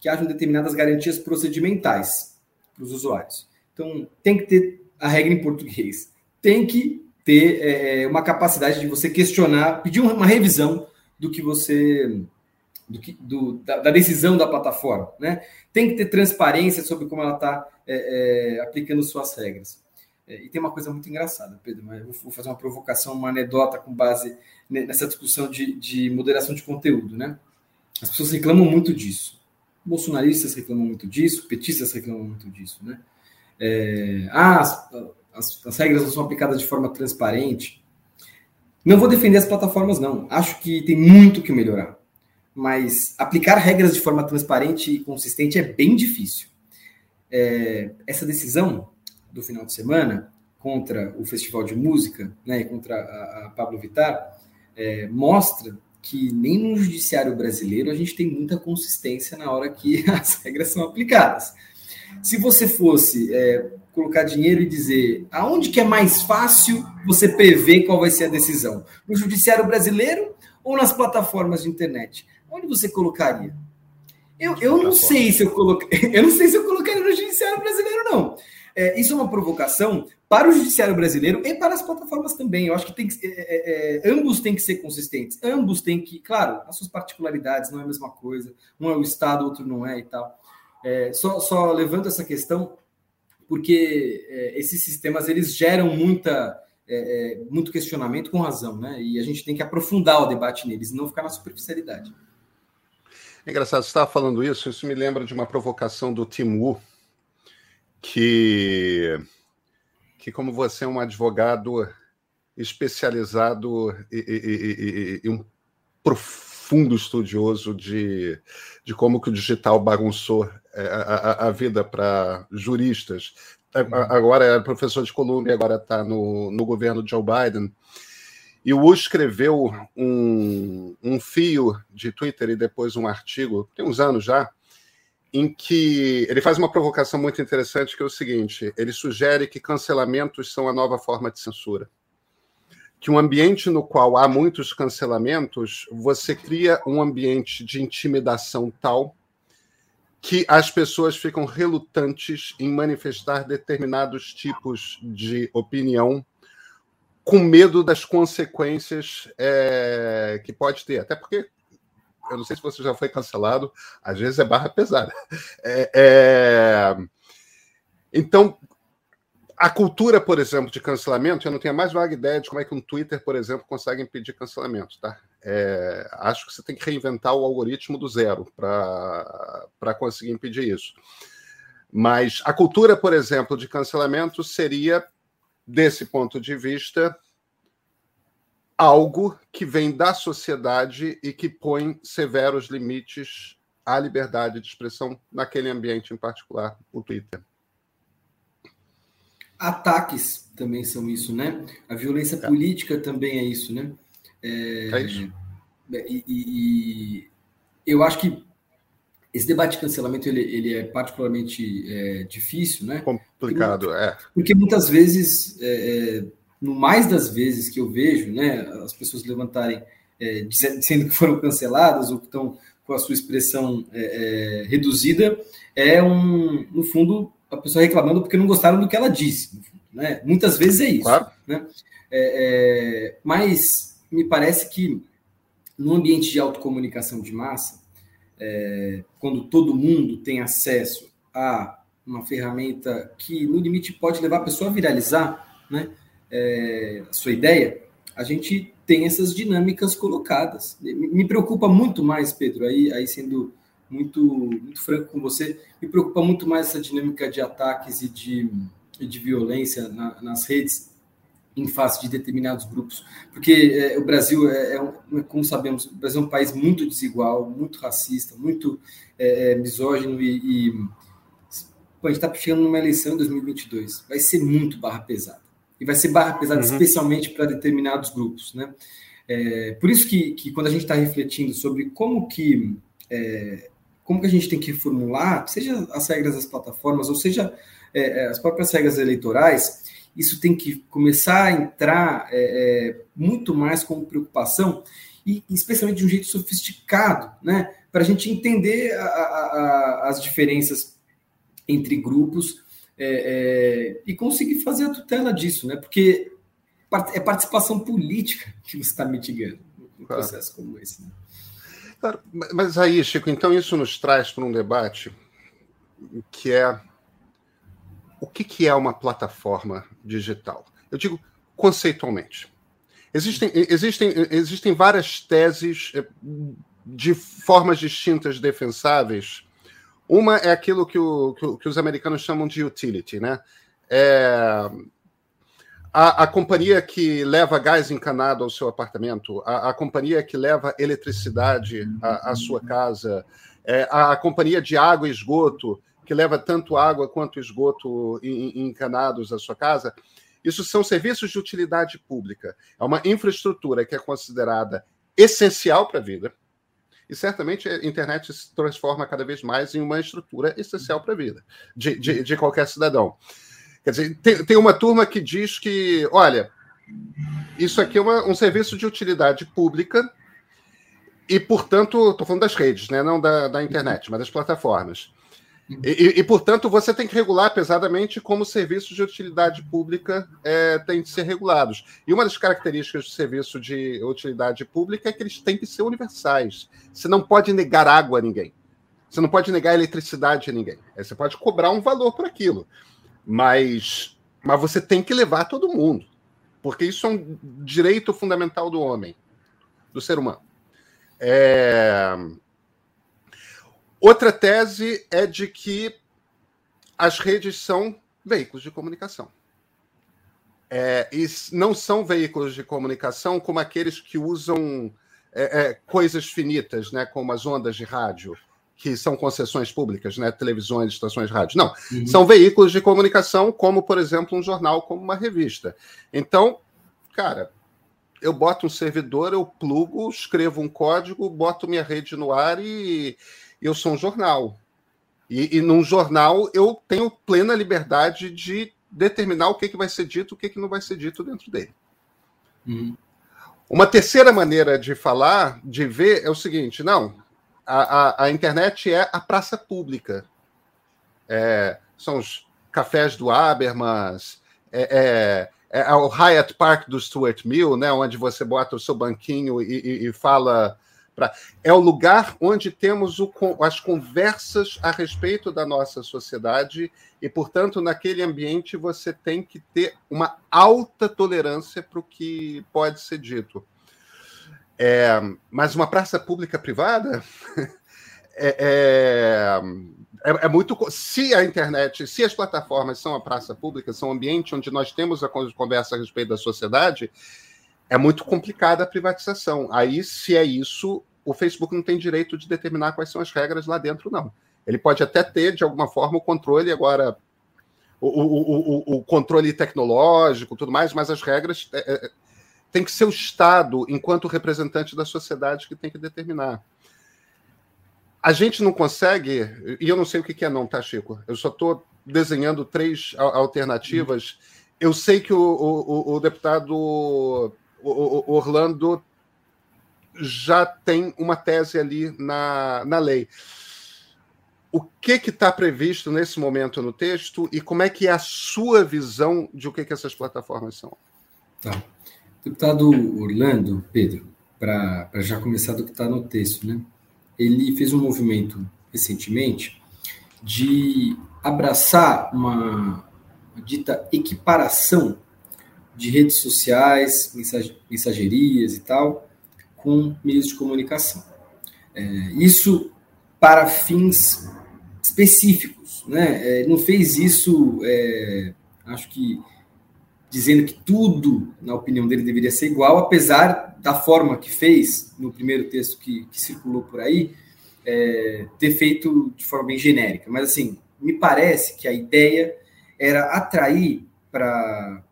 que hajam determinadas garantias procedimentais para os usuários. Então, tem que ter a regra em português. Tem que ter é, é uma capacidade de você questionar, pedir uma revisão do que você do, do da, da, decisão da plataforma, né? Tem que ter transparência sobre como ela está é, é, aplicando suas regras. É, e tem uma coisa muito engraçada, Pedro, mas eu vou fazer uma provocação, uma anedota com base nessa discussão de, de moderação de conteúdo, né? As pessoas reclamam muito disso. Bolsonaristas reclamam muito disso, petistas reclamam muito disso, né? É, ah, as, as, as regras não são aplicadas de forma transparente. Não vou defender as plataformas, não. Acho que tem muito que melhorar. Mas aplicar regras de forma transparente e consistente é bem difícil. É, essa decisão do final de semana contra o Festival de Música, né, contra a, a Pablo Vittar, é, mostra que nem no judiciário brasileiro a gente tem muita consistência na hora que (laughs) as regras são aplicadas. Se você fosse é, colocar dinheiro e dizer aonde que é mais fácil você prever qual vai ser a decisão, no judiciário brasileiro ou nas plataformas de internet, onde você colocaria? Eu, eu não sei se eu coloquei, (laughs) eu não sei se eu colocaria no judiciário brasileiro não. É, isso é uma provocação para o judiciário brasileiro e para as plataformas também. Eu acho que, tem que é, é, é, ambos têm que ser consistentes. Ambos têm que, claro, as suas particularidades não é a mesma coisa. Um é o Estado, outro não é e tal. É, só, só levanto essa questão porque é, esses sistemas eles geram muita muito questionamento com razão, né? E a gente tem que aprofundar o debate neles, não ficar na superficialidade. É engraçado, você estava falando isso, isso me lembra de uma provocação do Tim Wu, que, que como você é um advogado especializado e, e, e, e um profundo estudioso de, de como que o digital bagunçou é, a, a, a vida para juristas. Agora é professor de Colômbia, agora está no, no governo de Joe Biden. E o Wu escreveu um, um fio de Twitter e depois um artigo, tem uns anos já, em que ele faz uma provocação muito interessante, que é o seguinte: ele sugere que cancelamentos são a nova forma de censura. Que um ambiente no qual há muitos cancelamentos, você cria um ambiente de intimidação tal que as pessoas ficam relutantes em manifestar determinados tipos de opinião com medo das consequências é, que pode ter. Até porque eu não sei se você já foi cancelado, às vezes é barra pesada. É, é... Então, a cultura, por exemplo, de cancelamento, eu não tenho a mais vaga ideia de como é que um Twitter, por exemplo, consegue impedir cancelamento, tá? É... acho que você tem que reinventar o algoritmo do zero para conseguir impedir isso. Mas a cultura, por exemplo, de cancelamento seria, desse ponto de vista, algo que vem da sociedade e que põe severos limites à liberdade de expressão naquele ambiente em particular, o Twitter. Ataques também são isso, né? A violência é. política também é isso, né? É, é isso. E, e, eu acho que esse debate de cancelamento ele, ele é particularmente é, difícil, né? Complicado, porque, é. Porque muitas vezes é, é no mais das vezes que eu vejo, né, as pessoas levantarem é, dizendo que foram canceladas ou que estão com a sua expressão é, é, reduzida, é um, no fundo, a pessoa reclamando porque não gostaram do que ela disse. né? Muitas vezes é isso. Claro. Né? É, é, mas me parece que no ambiente de autocomunicação de massa, é, quando todo mundo tem acesso a uma ferramenta que, no limite, pode levar a pessoa a viralizar né, é, sua ideia, a gente tem essas dinâmicas colocadas. Me preocupa muito mais, Pedro, aí, aí sendo muito, muito franco com você, me preocupa muito mais essa dinâmica de ataques e de, de violência na, nas redes em face de determinados grupos, porque é, o Brasil é, é, um, como sabemos, o Brasil é um país muito desigual, muito racista, muito é, é misógino e, e a gente está chegando numa eleição em 2022, vai ser muito barra pesada e vai ser barra pesada uhum. especialmente para determinados grupos, né? É, por isso que, que quando a gente está refletindo sobre como que é, como que a gente tem que formular, seja as regras das plataformas, ou seja é, é as próprias regras eleitorais, isso tem que começar a entrar é, é, muito mais como preocupação e especialmente de um jeito sofisticado, né? Para a gente entender a, a, as diferenças entre grupos é, é, e conseguir fazer a tutela disso, né? Porque é participação política que você está mitigando um claro. processo como esse. Né? Claro, mas aí, Chico, então isso nos traz para um debate que é o que, que é uma plataforma digital? Eu digo conceitualmente. Existem, existem, existem várias teses eh, de formas distintas defensáveis. Uma é aquilo que, o, que os americanos chamam de utility, né? É, a, a, companhia que leva gás encanado ao seu apartamento, a, a companhia que leva eletricidade à, à sua casa, é, a, a, companhia de água e esgoto que leva tanto água quanto esgoto encanados à sua casa, isso são serviços de utilidade pública. É uma infraestrutura que é considerada essencial para a vida. E certamente a internet se transforma cada vez mais em uma estrutura essencial para a vida de, de, de, qualquer cidadão. Quer dizer, tem, tem, uma turma que diz que, olha, isso aqui é uma, um serviço de utilidade pública e, portanto, estou falando das redes, né? não da, da internet, mas das plataformas. E, e, portanto, você tem que regular pesadamente como serviços de utilidade pública é, têm de ser regulados. E uma das características do serviço de utilidade pública é que eles têm que ser universais. Você não pode negar água a ninguém. Você não pode negar eletricidade a ninguém. Você pode cobrar um valor por aquilo. Mas, mas você tem que levar todo mundo. Porque isso é um direito fundamental do homem, do ser humano. É... Outra tese é de que as redes são veículos de comunicação. É, e não são veículos de comunicação como aqueles que usam é, é, coisas finitas, né, como as ondas de rádio, que são concessões públicas, né, televisões, estações de rádio. Não, uhum. são veículos de comunicação, como, por exemplo, um jornal, como uma revista. Então, cara, eu boto um servidor, eu plugo, escrevo um código, boto minha rede no ar e eu sou um jornal. E, e num jornal eu tenho plena liberdade de determinar o que, que vai ser dito, o que, que não vai ser dito dentro dele. Uhum. Uma terceira maneira de falar, de ver, é o seguinte: não, a, a, a internet é a praça pública. É, são os cafés do Habermas, é, é, é, o Hyatt Park do Stuart Mill, né, onde você bota o seu banquinho e, e, e fala Pra... É o lugar onde temos o, as conversas a respeito da nossa sociedade e, portanto, naquele ambiente você tem que ter uma alta tolerância para o que pode ser dito. É, mas uma praça pública privada (laughs) é, é, é, muito. Se a internet, se as plataformas são a praça pública, são um ambiente onde nós temos a conversa a respeito da sociedade, é muito complicada a privatização. Aí, se é isso, o Facebook não tem direito de determinar quais são as regras lá dentro, não. Ele pode até ter, de alguma forma, o controle agora, o, o, o, o controle tecnológico, tudo mais, mas as regras é, é, tem que ser o Estado, enquanto representante da sociedade, que tem que determinar. A gente não consegue, e eu não sei o que é não, tá, Chico? Eu só estou desenhando três alternativas. Eu sei que o, o, o deputado o, Orlando já tem uma tese ali na, na lei. O que está previsto nesse momento no texto e como é que é a sua visão de o que, que essas plataformas são? Tá. Deputado Orlando, Pedro, para já começar do que está no texto, né? Ele fez um movimento recentemente de abraçar uma dita equiparação de redes sociais, mensagerias e tal, com meios de comunicação. É, isso para fins específicos, né? É, não fez isso, é, acho que dizendo que tudo, na opinião dele, deveria ser igual, apesar da forma que fez no primeiro texto que, que circulou por aí, é, ter feito de forma bem genérica. Mas assim, me parece que a ideia era atrair para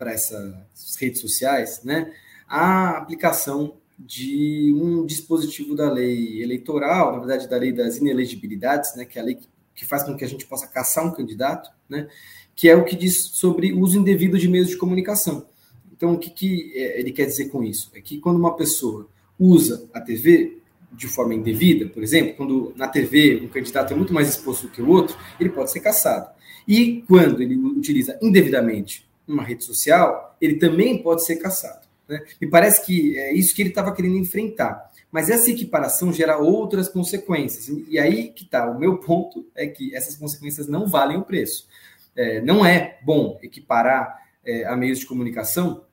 essas redes sociais né, a aplicação de um dispositivo da lei eleitoral, na verdade, da lei das inelegibilidades, né, que é a lei que, faz com que a gente possa caçar um candidato, né, que é o que diz sobre uso indevido de meios de comunicação. Então, o que, que é, ele quer dizer com isso? É que quando uma pessoa usa a TV de forma indevida, por exemplo, quando na TV um candidato é muito mais exposto do que o outro, ele pode ser caçado. E quando ele utiliza indevidamente uma rede social, ele também pode ser caçado. Né? Me parece que é isso que ele estava querendo enfrentar. Mas essa equiparação gera outras consequências. E aí que está. O meu ponto é que essas consequências não valem o preço. É, não é bom equiparar é, a meios de comunicação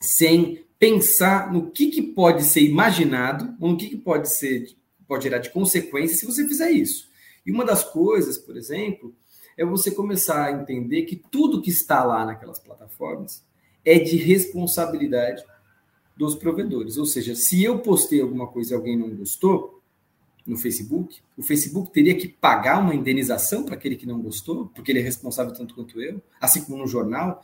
sem pensar no que, que pode ser imaginado, ou no que, que pode ser pode gerar de consequência se você fizer isso. E uma das coisas, por exemplo, é você começar a entender que tudo que está lá naquelas plataformas é de responsabilidade dos provedores. Ou seja, se eu postei alguma coisa e alguém não gostou no Facebook, o Facebook teria que pagar uma indenização para aquele que não gostou, porque ele é responsável tanto quanto eu, assim como no jornal.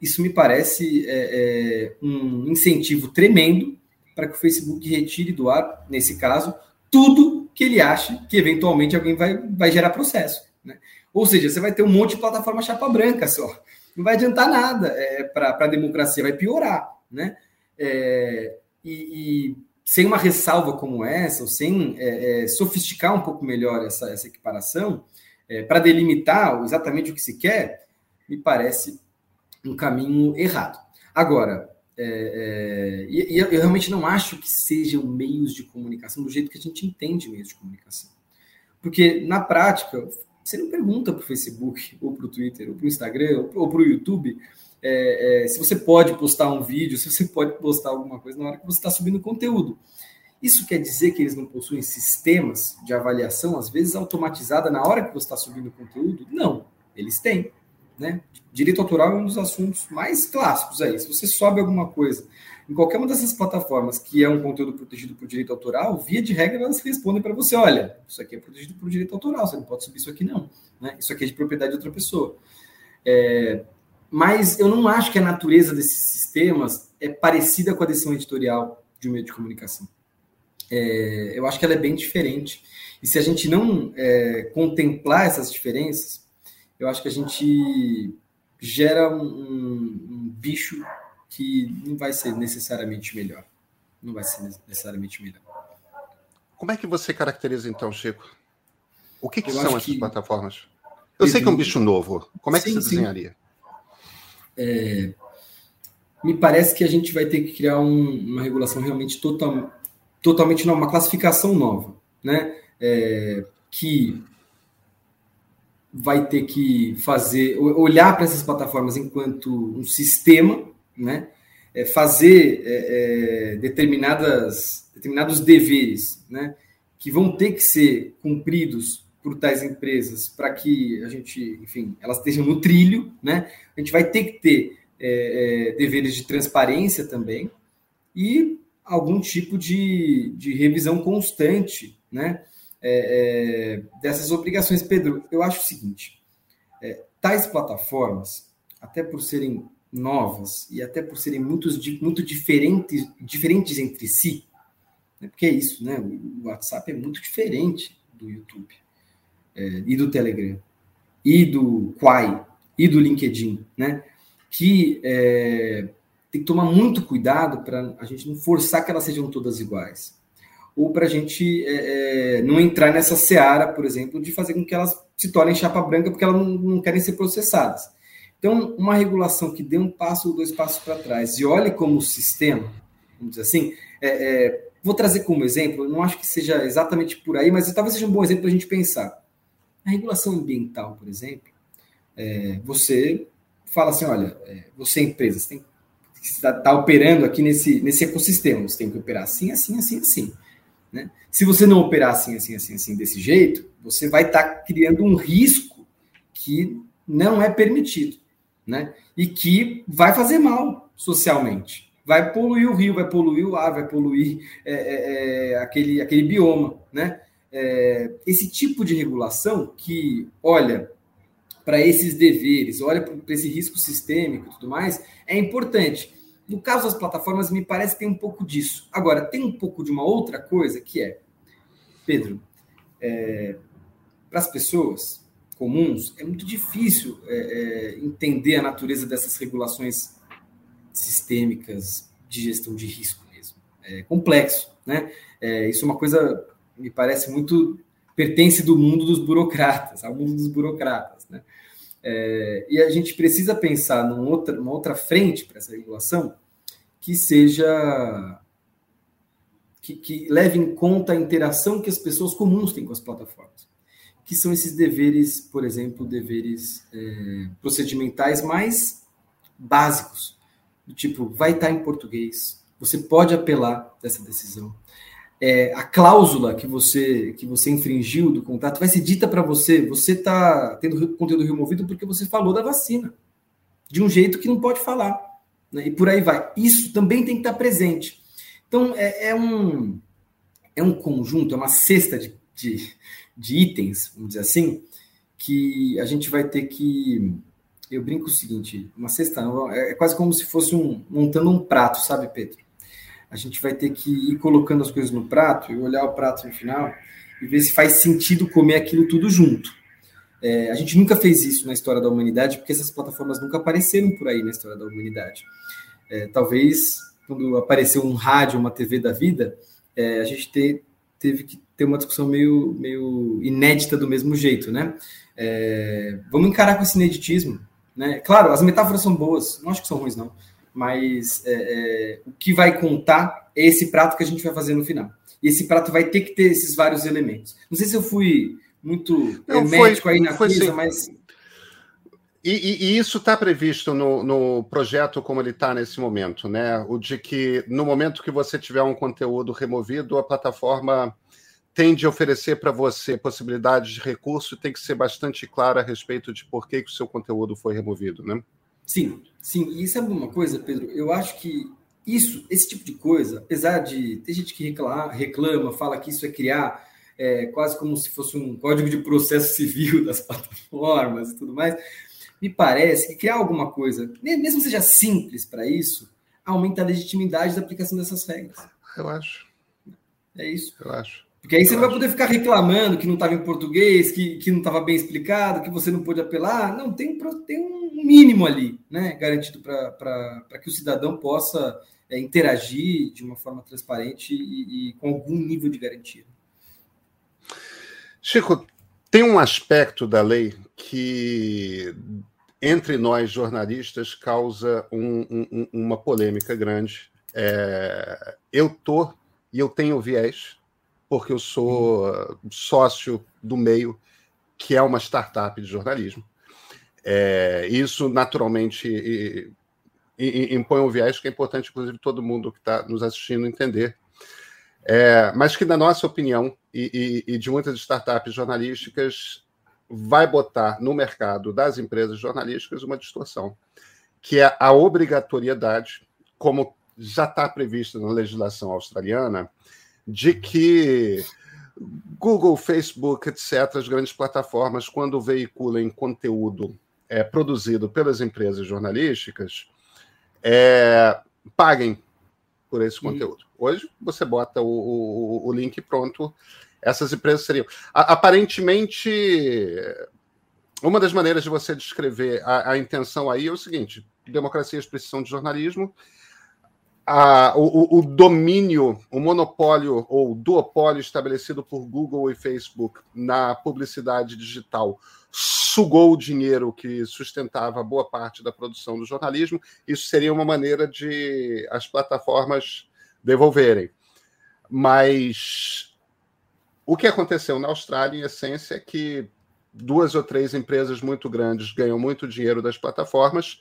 Isso me parece é, é, um incentivo tremendo para que o Facebook retire do ar, nesse caso, tudo que ele acha que eventualmente alguém vai, vai gerar processo. Né? Ou seja, você vai ter um monte de plataforma chapa branca só. Não vai adiantar nada é, para a democracia, vai piorar. Né? É, e, e, sem uma ressalva como essa, ou sem é, é sofisticar um pouco melhor essa, essa equiparação, é, para delimitar exatamente o que se quer, me parece um caminho errado. Agora, é, é, e, eu realmente não acho que sejam meios de comunicação do jeito que a gente entende meios de comunicação. Porque, na prática, você não pergunta para o Facebook, ou para o Twitter, ou para o Instagram, ou para o YouTube, é, é, se você pode postar um vídeo, (laughs) se você pode postar alguma coisa na hora que você está subindo conteúdo. Isso quer dizer que eles não possuem sistemas de avaliação, às vezes automatizada na hora que você está subindo conteúdo? Não, eles têm. Né? Direito autoral é um dos assuntos mais clássicos aí. Se você sobe alguma coisa em qualquer uma dessas plataformas que é um conteúdo protegido por direito autoral, via de regra elas respondem para você: olha, isso aqui é protegido por direito autoral, você não pode subir isso aqui, não. Né? Isso aqui é de propriedade de outra pessoa. É, mas eu não acho que a natureza desses sistemas é parecida com a decisão editorial de um meio de comunicação. É, eu acho que ela é bem diferente. E se a gente não é, contemplar essas diferenças, eu acho que a gente gera um, um, um, bicho que não vai ser necessariamente melhor. Não vai ser necessariamente melhor. Como é que você caracteriza então, Chico? O que, que são essas que... plataformas? Eu sei que é um bicho novo. Como é que sim, você desenharia? É... Me parece que a gente vai ter que criar um, uma regulação realmente total, totalmente nova, uma classificação nova, né? É... Que vai ter que fazer, olhar para essas plataformas enquanto um sistema, né? É, fazer é, é, determinadas, determinados deveres, né? Que vão ter que ser cumpridos por tais empresas para que a gente, enfim, elas estejam no trilho, né? A gente vai ter que ter é, é, deveres de transparência também e algum tipo de, de revisão constante, né? é, é, dessas obrigações. Pedro, eu acho o seguinte: é, tais plataformas, até por serem novas e até por serem muitos, muito diferentes, diferentes entre si, né, porque é isso, né? O WhatsApp é muito diferente do YouTube é, e do Telegram e do Quai e do LinkedIn, né? Que é, tem que tomar muito cuidado para a gente não forçar que elas sejam todas iguais ou para a gente é, é, não entrar nessa seara, por exemplo, de fazer com que elas se tornem chapa branca porque elas não, não querem ser processadas. Então, uma regulação que dê um passo ou dois passos para trás e olhe como sistema, vamos dizer assim, é, é, vou trazer como exemplo, não acho que seja exatamente por aí, mas talvez seja um bom exemplo para a gente pensar. A regulação ambiental, por exemplo, é, você fala assim, olha, é, você é empresa, você tem está tá operando aqui nesse, nesse ecossistema, você tem que operar assim, assim, assim, assim. Né? Se você não operar assim, assim, assim, assim, desse jeito, você vai estar tá criando um risco que não é permitido, né? E que vai fazer mal socialmente. Vai poluir o rio, vai poluir o ar, vai poluir é, é, é aquele, aquele bioma, né? É, esse tipo de regulação que olha para esses deveres, olha para esse risco sistêmico e tudo mais, é importante. No caso das plataformas, me parece que tem um pouco disso. Agora, tem um pouco de uma outra coisa que é, Pedro, é, para as pessoas comuns, é muito difícil é, é, entender a natureza dessas regulações sistêmicas de gestão de risco mesmo. É complexo, né? É, isso é uma coisa, me parece muito pertence do mundo dos burocratas, ao mundo dos burocratas, né? É, e a gente precisa pensar numa outra, numa outra frente para essa regulação que seja que, que, leve em conta a interação que as pessoas comuns têm com as plataformas, que são esses deveres, por exemplo, deveres é, procedimentais mais básicos, do tipo, vai estar em português, você pode apelar dessa decisão, é, a cláusula que você que você infringiu do contrato vai ser dita para você. Você está tendo conteúdo removido porque você falou da vacina de um jeito que não pode falar, né? e por aí vai. Isso também tem que estar presente. Então é, é um é um conjunto, é uma cesta de, de, de itens, vamos dizer assim, que a gente vai ter que eu brinco o seguinte, uma cesta é quase como se fosse um montando um prato, sabe, Pedro? a gente vai ter que ir colocando as coisas no prato e olhar o prato no final e ver se faz sentido comer aquilo tudo junto. É, a gente nunca fez isso na história da humanidade, porque essas plataformas nunca apareceram por aí na história da humanidade. É, talvez, quando apareceu um rádio, uma TV da vida, é, a gente te, teve que ter uma discussão meio, meio inédita do mesmo jeito, né? É, vamos encarar com esse ineditismo, né? Claro, as metáforas são boas, não acho que são ruins, não mas é, é, o que vai contar é esse prato que a gente vai fazer no final. E esse prato vai ter que ter esses vários elementos. Não sei se eu fui muito Não, hermético foi, aí na coisa, mas. E, e, e isso está previsto no, no, projeto como ele está nesse momento, né? O de que no momento que você tiver um conteúdo removido, a plataforma tende a oferecer para você possibilidades de recurso e tem que ser bastante clara a respeito de por que, que o seu conteúdo foi removido, né? Sim, sim. E sabe uma coisa, Pedro? Eu acho que isso, esse tipo de coisa, apesar de ter gente que reclama, reclama fala que isso é criar é, quase como se fosse um código de processo (laughs) civil das plataformas e tudo mais, me parece que criar alguma coisa, mesmo que seja simples para isso, aumenta a legitimidade da aplicação dessas regras. Eu acho. É isso. Eu acho. Porque aí você não vai poder ficar reclamando que não estava em português, que, que não estava bem explicado, que você não pôde apelar. Não, tem, tem um mínimo ali, né? Garantido para que o cidadão possa é, interagir de uma forma transparente e, e com algum nível de garantia. Chico, tem um aspecto da lei que, entre nós jornalistas, causa um, um, uma polêmica grande. É, eu tô e eu tenho viés porque eu sou sócio do meio, que é uma startup de jornalismo. É, isso, naturalmente, e, e, impõe um viés que é importante, inclusive, todo mundo que está nos assistindo entender. É, mas que, na nossa opinião, e, e de muitas startups jornalísticas, vai botar no mercado das empresas jornalísticas uma distorção, que é a obrigatoriedade, como já está prevista na legislação australiana, de que Google, Facebook, etc., as grandes plataformas, quando veiculam conteúdo é, produzido pelas empresas jornalísticas, é, paguem por esse conteúdo. Hoje você bota o, o, o link pronto, essas empresas seriam. A, aparentemente, uma das maneiras de você descrever a, a intenção aí é o seguinte: democracias precisam de jornalismo, a, o, o, domínio, o monopólio ou duopólio estabelecido por Google e Facebook na publicidade digital sugou o dinheiro que sustentava boa parte da produção do jornalismo, isso seria uma maneira de as plataformas devolverem. Mas o que aconteceu na Austrália, em essência, é que duas ou três empresas muito grandes ganham muito dinheiro das plataformas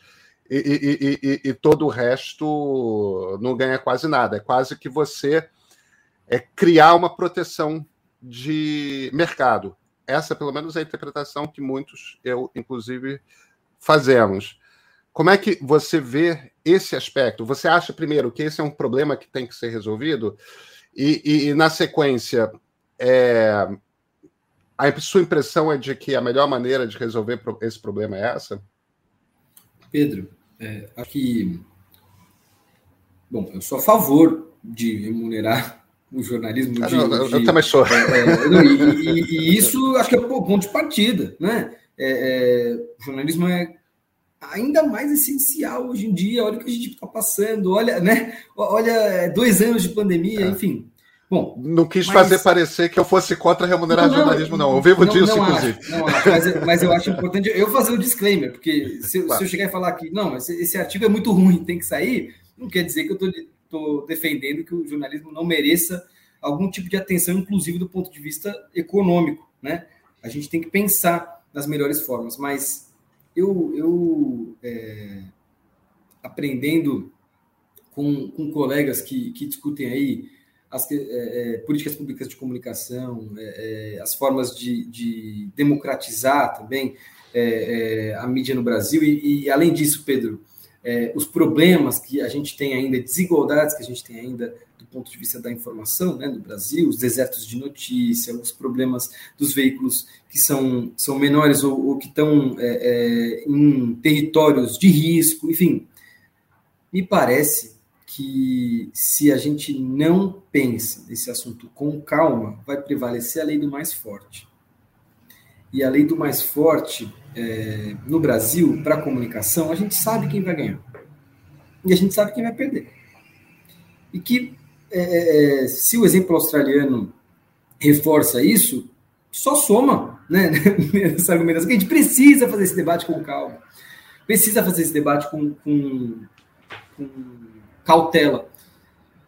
e, e, e, e, todo o resto não ganha quase nada. É quase que você é criar uma proteção de mercado. Essa, pelo menos, é a interpretação que muitos, eu inclusive, fazemos. Como é que você vê esse aspecto? Você acha, primeiro, que esse é um problema que tem que ser resolvido? E, e na sequência, é, a sua impressão é de que a melhor maneira de resolver esse problema é essa? Pedro, é, acho que. Bom, eu sou a favor de remunerar o jornalismo. Ah, de, não, eu, de, eu também sou. (laughs) É, é, não, e, e, e, isso acho que é o ponto de partida. Né? É, é, o jornalismo é ainda mais essencial hoje em dia. Olha o que a gente está passando, olha, né? Olha, dois anos de pandemia, é. enfim. Bom, não quis mas... fazer parecer que eu fosse contra remunerar não, jornalismo, não. Eu vivo não, disso, não inclusive. Acho, não acho, mas, mas, eu acho importante eu fazer o disclaimer, porque se, claro. se eu chegar e falar que não, esse, esse, artigo é muito ruim, tem que sair, não quer dizer que eu estou defendendo que o jornalismo não mereça algum tipo de atenção, inclusive do ponto de vista econômico, né? A gente tem que pensar nas melhores formas, mas eu, eu é, aprendendo com, com colegas que, que discutem aí as é, é, políticas públicas de comunicação, é, é as formas de, de, democratizar também é, é, a mídia no Brasil. E, e além disso, Pedro, os problemas que a gente tem ainda, desigualdades que a gente tem ainda do ponto de vista da informação né, no Brasil, os desertos de notícia, os problemas dos veículos que são, são menores ou, ou que estão em territórios de risco, enfim. Me parece que se a gente não pensa nesse assunto com calma, vai prevalecer a lei do mais forte. E a lei do mais forte, é, no Brasil, para comunicação, a gente sabe quem vai ganhar. E a gente sabe quem vai perder. E que, é, é se o exemplo australiano reforça isso, só soma né, (laughs) nessa argumentação a gente precisa fazer esse debate com calma. Precisa fazer esse debate com, com, com cautela.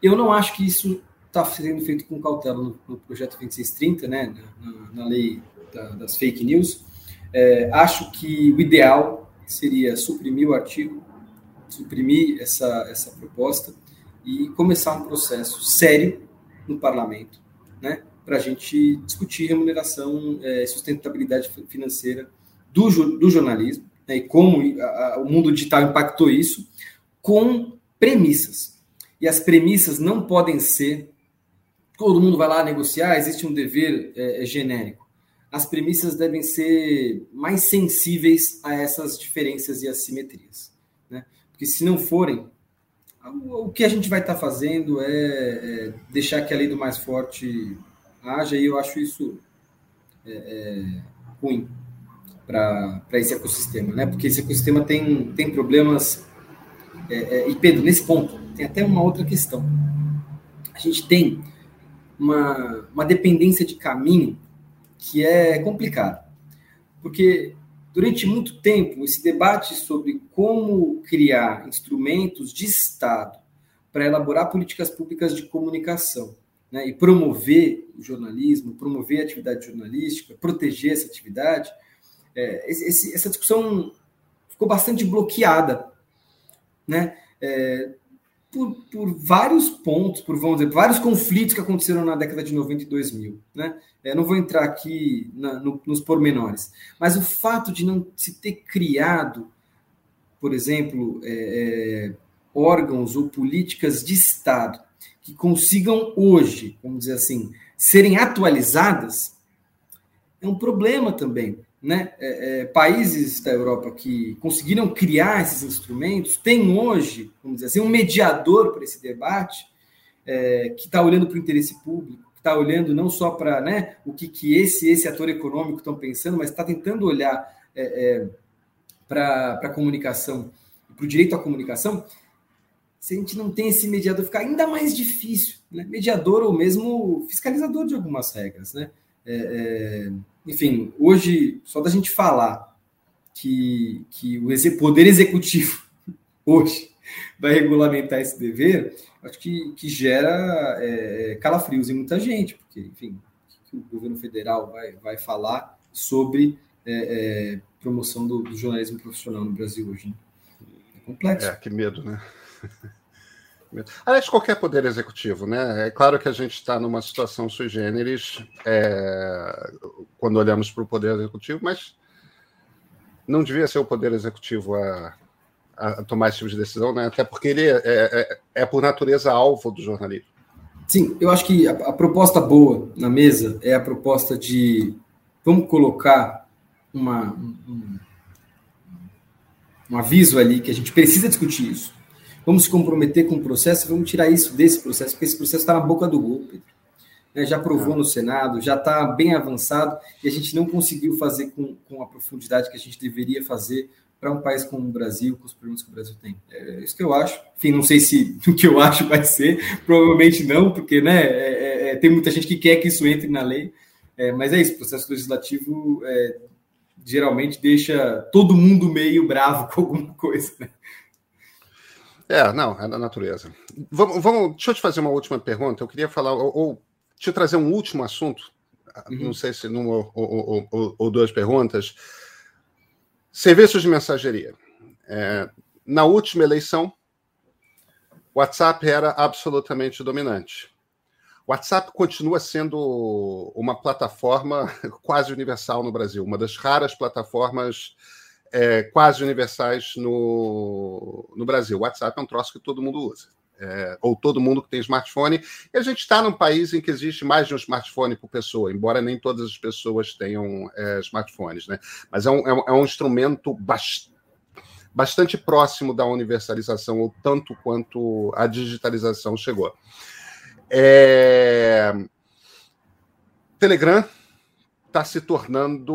Eu não acho que isso está sendo feito com cautela no, no projeto 2630, né, na, na lei da, das fake news. É, acho que o ideal seria suprimir o artigo, suprimir essa, essa proposta e começar um processo sério no parlamento, né, para a gente discutir remuneração e é, sustentabilidade financeira do, do jornalismo né, e como a, a, o mundo digital impactou isso, com premissas. E as premissas não podem ser todo mundo vai lá negociar, existe um dever é, é, genérico. As premissas devem ser mais sensíveis a essas diferenças e assimetrias. Né? Porque se não forem, o que a gente vai estar tá fazendo é, é, deixar que a lei do mais forte haja, e eu acho isso é, é ruim para esse ecossistema, né? porque esse ecossistema tem, tem problemas é, é, e Pedro, nesse ponto, tem até uma outra questão. A gente tem uma, uma dependência de caminho que é complicada. Porque durante muito tempo, esse debate sobre como criar instrumentos de Estado para elaborar políticas públicas de comunicação né, e promover o jornalismo, promover a atividade jornalística, proteger essa atividade, é, esse, essa discussão ficou bastante bloqueada né? É, por, por, vários pontos, por vamos dizer, vários conflitos que aconteceram na década de 90 e 2000. Né? É, não vou entrar aqui na, no, nos pormenores, mas o fato de não se ter criado, por exemplo, é, é, órgãos ou políticas de Estado que consigam hoje, vamos dizer assim, serem atualizadas, é um problema também né, é, é, países da Europa que conseguiram criar esses instrumentos têm hoje, vamos dizer assim, um mediador para esse debate é, que está olhando para o interesse público, que está olhando não só para né, o que, que esse esse ator econômico estão pensando, mas está tentando olhar é, é para a comunicação, para o direito à comunicação. se a gente não tem esse mediador, fica ainda mais difícil, né? Mediador ou mesmo fiscalizador de algumas regras, né? Enfim, hoje, só da gente falar que, que o poder executivo (laughs) hoje vai regulamentar esse dever, acho que, que gera é, calafrios em muita gente, porque, enfim, o governo federal vai, vai falar sobre é, é, promoção do, do, jornalismo profissional no Brasil hoje? Né? É complexo. É, que medo, né? (laughs) Aliás, qualquer poder executivo, né? É claro que a gente está numa situação sui generis é, quando olhamos para o poder executivo, mas não devia ser o poder executivo a, a tomar esse tipo de decisão, né? Até porque ele é, é, é por natureza alvo do jornalismo. Sim, eu acho que a, a, proposta boa na mesa é a proposta de vamos colocar uma, um, um aviso ali que a gente precisa discutir isso vamos se comprometer com o processo, vamos tirar isso desse processo, porque esse processo está na boca do gol, Pedro. Né, já aprovou no Senado, já está bem avançado, e a gente não conseguiu fazer com, com a profundidade que a gente deveria fazer para um país como o Brasil, com os problemas que o Brasil tem. É isso que eu acho. Enfim, não sei se (laughs) o que eu acho vai ser, provavelmente não, porque né, é, é, é tem muita gente que quer que isso entre na lei, é, mas é isso, o processo legislativo é, geralmente deixa todo mundo meio bravo (laughs) com alguma coisa. Né? É, não, é da natureza. Vamos, vamos, deixa eu te fazer uma última pergunta. Eu queria falar, ou, ou te trazer um último assunto, uhum. não sei se numa ou, ou, ou, ou, duas perguntas. Serviços de mensageria. É, na última eleição, o WhatsApp era absolutamente dominante. O WhatsApp continua sendo uma plataforma (laughs) quase universal no Brasil, uma das raras plataformas é, quase universais no, no Brasil. O WhatsApp é um troço que todo mundo usa. É, ou todo mundo que tem smartphone. E a gente está num país em que existe mais de um smartphone por pessoa, embora nem todas as pessoas tenham é, smartphones. Né? Mas é um, é um, é um instrumento bastante bastante próximo da universalização, ou tanto quanto a digitalização chegou. É... Telegram está se tornando.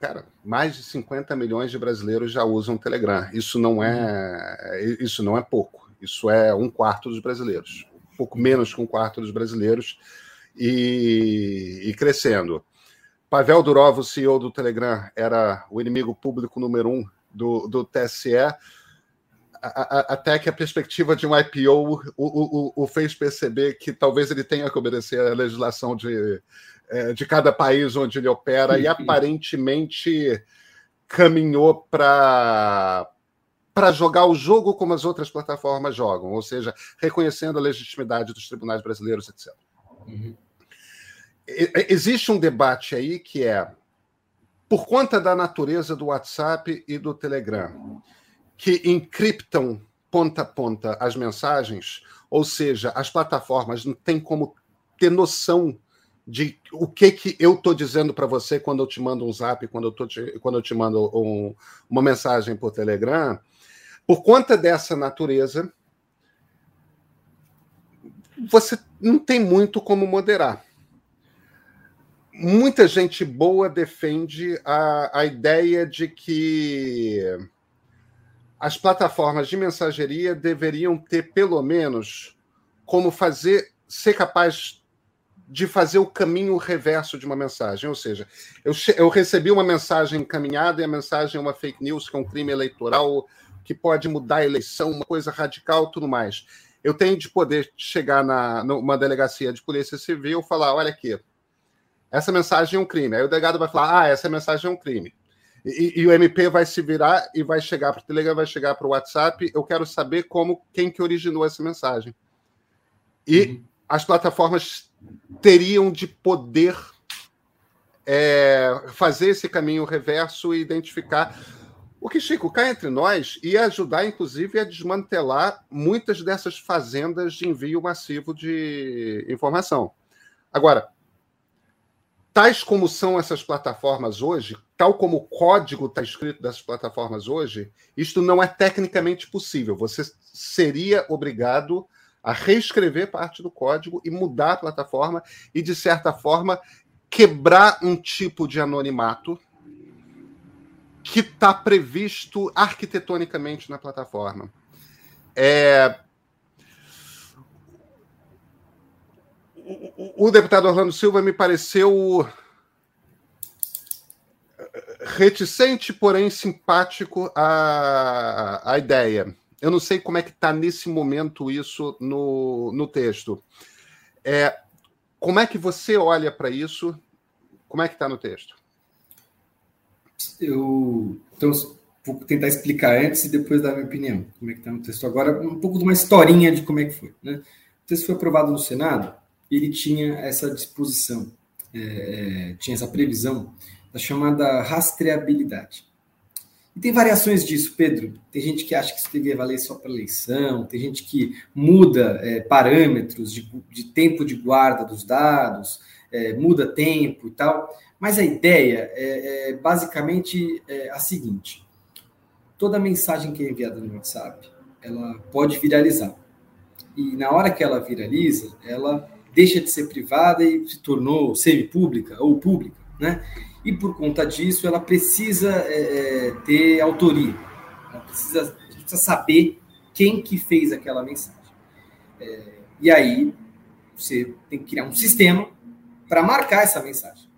Cara, mais de 50 milhões de brasileiros já usam Telegram. Isso não é, isso não é pouco. Isso é um quarto dos brasileiros. Um pouco menos que um quarto dos brasileiros e, e crescendo. Pavel Durov, o CEO do Telegram, era o inimigo público número um do, do TSE. Até que a perspectiva de um IPO o, o, o, fez perceber que talvez ele tenha que obedecer à legislação de, é, de cada país onde ele opera e aparentemente caminhou para para jogar o jogo como as outras plataformas jogam, ou seja, reconhecendo a legitimidade dos tribunais brasileiros, etc. Uhum. Existe um debate aí que é, por conta da natureza do WhatsApp e do Telegram, que encriptam ponta a ponta as mensagens, ou seja, as plataformas não têm como ter noção de o que que eu estou dizendo para você quando eu te mando um zap, quando eu, tô te, quando eu te mando um, uma mensagem por Telegram, por conta dessa natureza, você não tem muito como moderar. Muita gente boa defende a, a ideia de que as plataformas de mensageria deveriam ter, pelo menos, como fazer, ser capaz de fazer o caminho reverso de uma mensagem. Ou seja, eu, eu recebi uma mensagem encaminhada e a mensagem é uma fake news, que é um crime eleitoral que pode mudar a eleição, uma coisa radical tudo mais. Eu tenho de poder chegar na, numa delegacia de polícia civil e falar: olha aqui, essa mensagem é um crime. Aí o delegado vai falar: ah, essa mensagem é um crime. E, e o MP vai se virar e vai chegar para o Telegram, vai chegar para o WhatsApp. Eu quero saber como quem que originou essa mensagem. E uhum. as plataformas teriam de poder é, fazer esse caminho reverso e identificar. O que, Chico, cá entre nós ia ajudar, inclusive, a desmantelar muitas dessas fazendas de envio massivo de informação. Agora, tais como são essas plataformas hoje, tal como o código está escrito dessas plataformas hoje, isto não é tecnicamente possível. Você seria obrigado a reescrever parte do código e mudar a plataforma e, de certa forma, quebrar um tipo de anonimato que está previsto arquitetonicamente na plataforma. É... O deputado Orlando Silva me pareceu reticente, porém simpático à, ideia. Eu não sei como é que está nesse momento isso no, no texto. É, como é que você olha para isso? Como é que está no texto? Eu então vou tentar explicar antes e depois dar minha opinião. Como é que está no texto agora? Um pouco de uma historinha de como é que foi. Né? O texto foi aprovado no Senado. Ele tinha essa disposição, é tinha essa previsão da chamada rastreabilidade. E tem variações disso, Pedro. Tem gente que acha que isso deveria valer só para eleição, tem gente que muda é, parâmetros de, de, tempo de guarda dos dados, é, muda tempo e tal. Mas a ideia é, é basicamente é, a seguinte: toda mensagem que é enviada no WhatsApp, ela pode viralizar. E na hora que ela viraliza, ela deixa de ser privada e se tornou semi-pública ou pública, né? E por conta disso ela precisa é, é, ter autoria, ela precisa, precisa saber quem que fez aquela mensagem. É, e aí você tem que criar um sistema para marcar essa mensagem.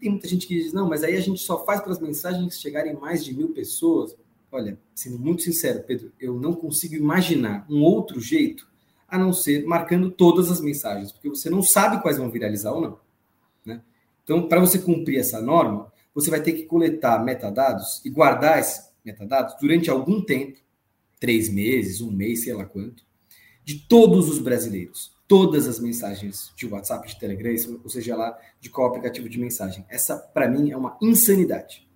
Tem muita gente que diz, não, mas aí a gente só faz para as mensagens chegarem mais de mil pessoas. Olha, sendo muito sincero, Pedro, eu não consigo imaginar um outro jeito a não ser marcando todas as mensagens, porque você não sabe quais vão viralizar ou não. Então, para você cumprir essa norma, você vai ter que coletar metadados e guardar esses metadados durante algum tempo três meses, um mês, sei lá quanto de todos os brasileiros. Todas as mensagens de WhatsApp, de Telegram, ou seja lá, de qual aplicativo de mensagem. Essa, para mim, é uma insanidade.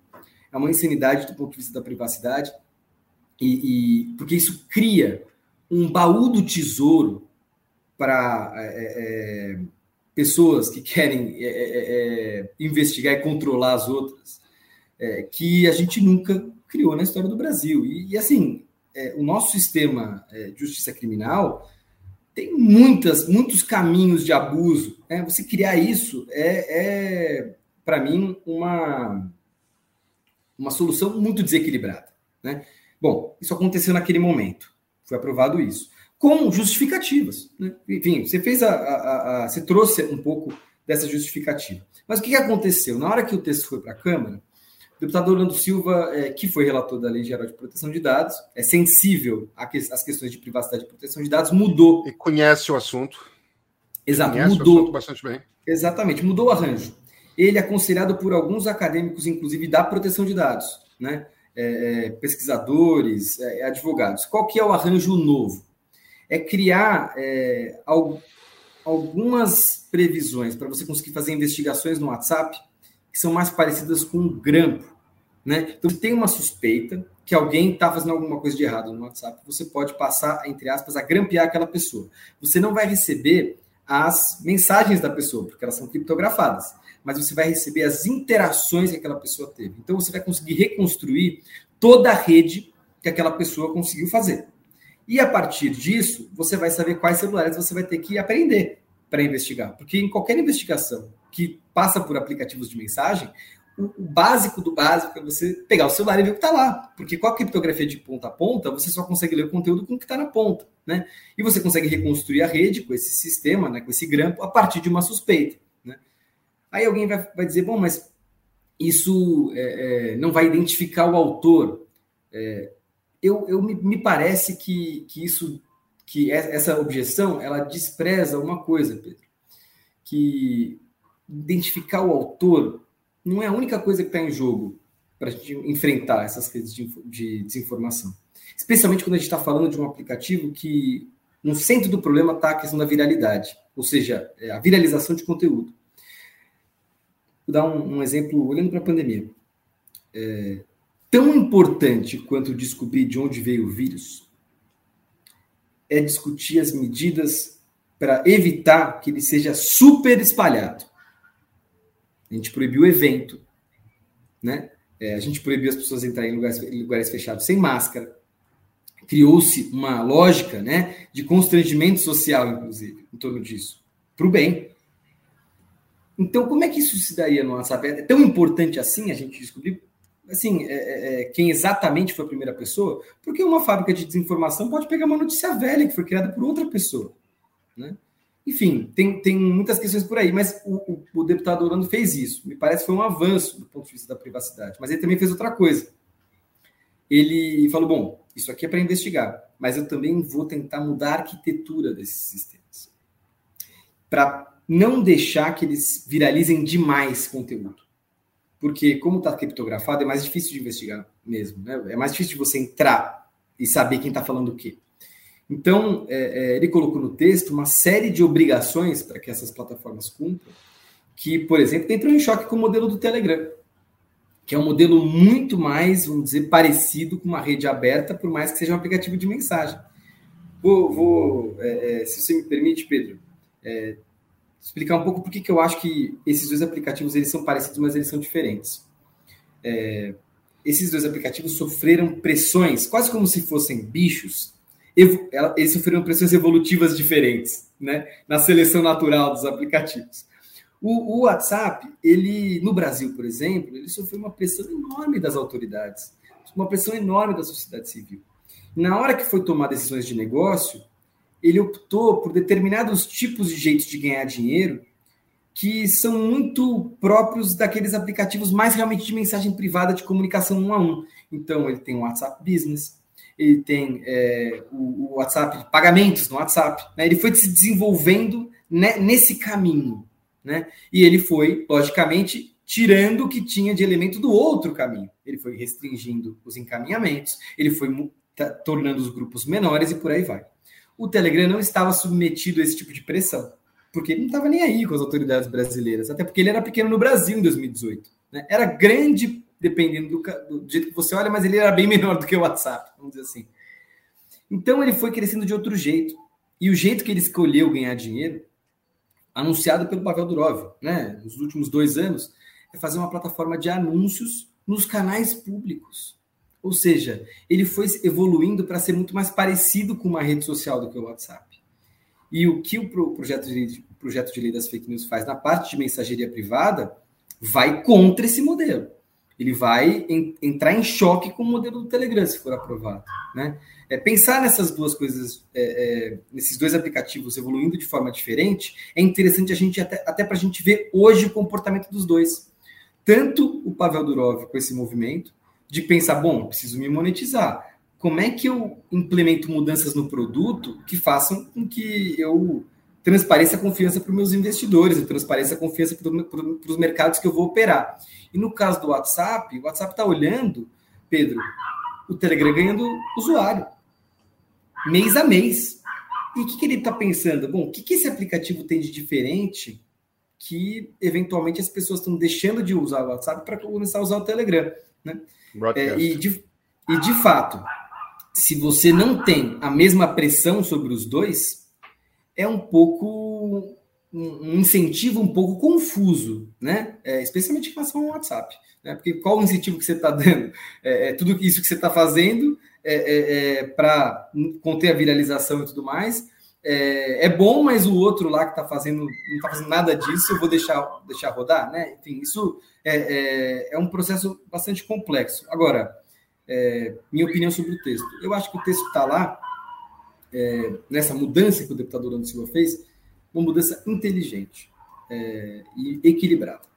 É uma insanidade do ponto de vista da privacidade, e, e porque isso cria um baú do tesouro para é, é, pessoas que querem é, é, é, investigar e controlar as outras, é, que a gente nunca criou na história do Brasil. E, e assim, é, o nosso sistema é, de justiça criminal tem muitas, muitos caminhos de abuso. Né? Você criar isso é, para mim, uma, uma solução muito desequilibrada. Né? Bom, isso aconteceu naquele momento. Foi aprovado isso com justificativas. Né? Enfim, você fez a, a, a, você trouxe um pouco dessa justificativa. Mas o que, aconteceu? Na hora que o texto foi para a Câmara, o deputado Orlando Silva, é, que foi relator da Lei Geral de Proteção de Dados, é sensível às questões de privacidade e proteção de dados, mudou. E conhece o assunto. Exato, conhece mudou. O assunto bastante bem. Exatamente, mudou o arranjo. Ele é aconselhado por alguns acadêmicos, inclusive da proteção de dados, né? É, é pesquisadores, é, advogados. Qual que é o arranjo novo? É criar é, algumas previsões para você conseguir fazer investigações no WhatsApp que são mais parecidas com um grampo. Né? Então, se tem uma suspeita que alguém está fazendo alguma coisa de errado no WhatsApp, você pode passar, entre aspas, a grampear aquela pessoa. Você não vai receber as mensagens da pessoa, porque elas são criptografadas, mas você vai receber as interações que aquela pessoa teve. Então, você vai conseguir reconstruir toda a rede que aquela pessoa conseguiu fazer. E a partir disso, você vai saber quais celulares você vai ter que aprender para investigar. Porque em qualquer investigação que passa por aplicativos de mensagem, o, básico do básico é você pegar o celular e ver o que está lá. Porque com a criptografia de ponta a ponta, você só consegue ler o conteúdo com o que está na ponta. Né? E você consegue reconstruir a rede com esse sistema, né, com esse grampo, a partir de uma suspeita. Né? Aí alguém vai, vai dizer, bom, mas isso é, é, não vai identificar o autor. É, eu, eu me, me parece que, que isso, que essa objeção, ela despreza uma coisa, Pedro, que identificar o autor não é a única coisa que está em jogo para a gente enfrentar essas redes de, de desinformação. Especialmente quando a gente está falando de um aplicativo que no centro do problema está a questão da viralidade, ou seja, é a viralização de conteúdo. Vou dar um, um exemplo olhando para a pandemia. É, tão importante quanto descobrir de onde veio o vírus é discutir as medidas para evitar que ele seja super espalhado. A gente proibiu o evento, né? É, a gente proibiu as pessoas entrarem em lugares, lugares fechados sem máscara. Criou-se uma lógica, né, de constrangimento social, inclusive, em torno disso, para o bem. Então, como é que isso se daria no WhatsApp? É tão importante assim a gente descobrir assim, é, é, é, quem exatamente foi a primeira pessoa, porque uma fábrica de desinformação pode pegar uma notícia velha que foi criada por outra pessoa. Né? Enfim, tem, tem muitas questões por aí, mas o, o, o deputado Orlando fez isso. Me parece que foi um avanço do ponto de vista da privacidade, mas ele também fez outra coisa. Ele falou: bom, isso aqui é para investigar, mas eu também vou tentar mudar a arquitetura desses sistemas. Para não deixar que eles viralizem demais conteúdo. Porque, como está criptografado, é mais difícil de investigar mesmo. Né? É mais difícil de você entrar e saber quem está falando o quê. Então, é, é, ele colocou no texto uma série de obrigações para que essas plataformas cumpram, que, por exemplo, entram em choque com o modelo do Telegram, que é um modelo muito mais, vamos dizer, parecido com uma rede aberta, por mais que seja um aplicativo de mensagem. Vou, vou é, é se você me permite, Pedro, é, explicar um pouco por que eu acho que esses dois aplicativos eles são parecidos, mas eles são diferentes. É, esses dois aplicativos sofreram pressões, quase como se fossem bichos. Eles sofreram pressões evolutivas diferentes, né? Na seleção natural dos aplicativos. O, o WhatsApp, ele no Brasil, por exemplo, ele sofreu uma pressão enorme das autoridades, uma pressão enorme da sociedade civil. Na hora que foi tomar decisões de negócio, ele optou por determinados tipos de jeitos de ganhar dinheiro que são muito próprios daqueles aplicativos mais realmente de mensagem privada de comunicação um a um. Então, ele tem o WhatsApp Business, ele tem é, o, o, WhatsApp pagamentos no WhatsApp. Né? Ele foi se desenvolvendo né, nesse caminho. Né? E ele foi, logicamente, tirando o que tinha de elemento do outro caminho. Ele foi restringindo os encaminhamentos, ele foi tornando os grupos menores e por aí vai o Telegram não estava submetido a esse tipo de pressão, porque ele não estava nem aí com as autoridades brasileiras, até porque ele era pequeno no Brasil em 2018. Né? Era grande, dependendo do, do, jeito que você olha, mas ele era bem (laughs) menor do que o WhatsApp, vamos dizer assim. Então ele foi crescendo de outro jeito. E o jeito que ele escolheu ganhar dinheiro, anunciado pelo Pavel Durov, né, nos últimos dois anos, é fazer uma plataforma de anúncios nos canais públicos. Ou seja, ele foi evoluindo para ser muito mais parecido com uma rede social do que o WhatsApp. E o que o projeto de, projeto de lei das fake news faz na parte de mensageria privada vai contra esse modelo. Ele vai em, entrar em choque com o modelo do Telegram, se for aprovado. Né? É, pensar nessas duas coisas, é, é, nesses dois aplicativos evoluindo de forma diferente, é interessante a gente até, até para a gente ver hoje o comportamento dos dois. Tanto o Pavel Durov com esse movimento, de pensar, bom, preciso me monetizar. Como é que eu implemento mudanças no produto que façam com que eu transpareça a confiança para os meus investidores, eu transpareça a confiança para, os mercados que eu vou operar. E no caso do WhatsApp, o WhatsApp está olhando, Pedro, o Telegram ganhando usuário, mês a mês. E o que, que ele está pensando? Bom, o que, que esse aplicativo tem de diferente que, eventualmente, as pessoas estão deixando de usar o WhatsApp para começar a usar o Telegram? Né? É, e, de, e de fato, se você não tem a mesma pressão sobre os dois, é um pouco um incentivo um pouco confuso, né? É, especialmente em relação ao WhatsApp, né? Porque qual o incentivo que você está dando? É, é, tudo isso que você está fazendo é, é, é para conter a viralização e tudo mais. É, bom, mas o outro lá que está fazendo não está fazendo nada disso, eu vou deixar, deixar rodar, né? Enfim, isso é, é, é um processo bastante complexo. Agora, é, minha opinião sobre o texto. Eu acho que o texto está lá, é, nessa mudança que o deputado Orlando Silva fez, uma mudança inteligente é, e equilibrada.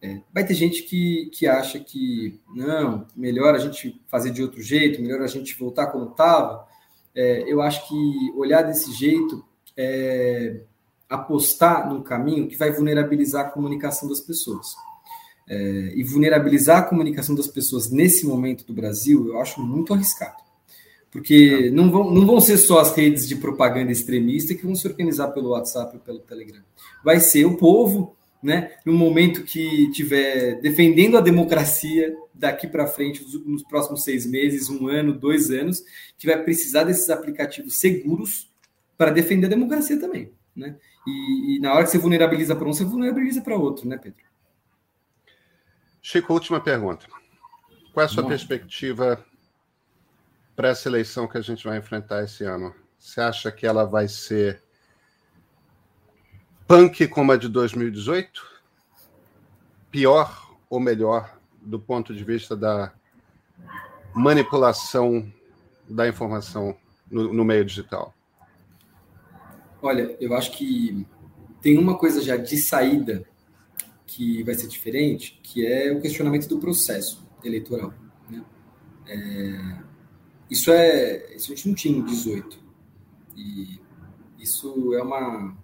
É, vai ter gente que, que acha que não, melhor a gente fazer de outro jeito, melhor a gente voltar como estava. Eu acho que olhar desse jeito é apostar num caminho que vai vulnerabilizar a comunicação das pessoas é, e vulnerabilizar a comunicação das pessoas nesse momento do Brasil, eu acho muito arriscado. Porque não vão, não vão ser só as redes de propaganda extremista que vão se organizar pelo WhatsApp e pelo Telegram. Vai ser o povo, né, no momento que tiver defendendo a democracia daqui para frente, nos próximos seis meses, um ano, dois anos, que vai precisar desses aplicativos seguros para defender a democracia também. Né? E, e na hora que você vulnerabiliza para um, você vulnerabiliza para outro, né, Pedro? Chico, última pergunta. Qual é a sua Bom. perspectiva para essa eleição que a gente vai enfrentar esse ano? Você acha que ela vai ser punk como a de 2018? Pior ou melhor do ponto de vista da manipulação da informação no, no meio digital? Olha, eu acho que tem uma coisa já de saída que vai ser diferente, que é o questionamento do processo eleitoral. Né? É, isso é isso a gente não tinha em 18 e isso é uma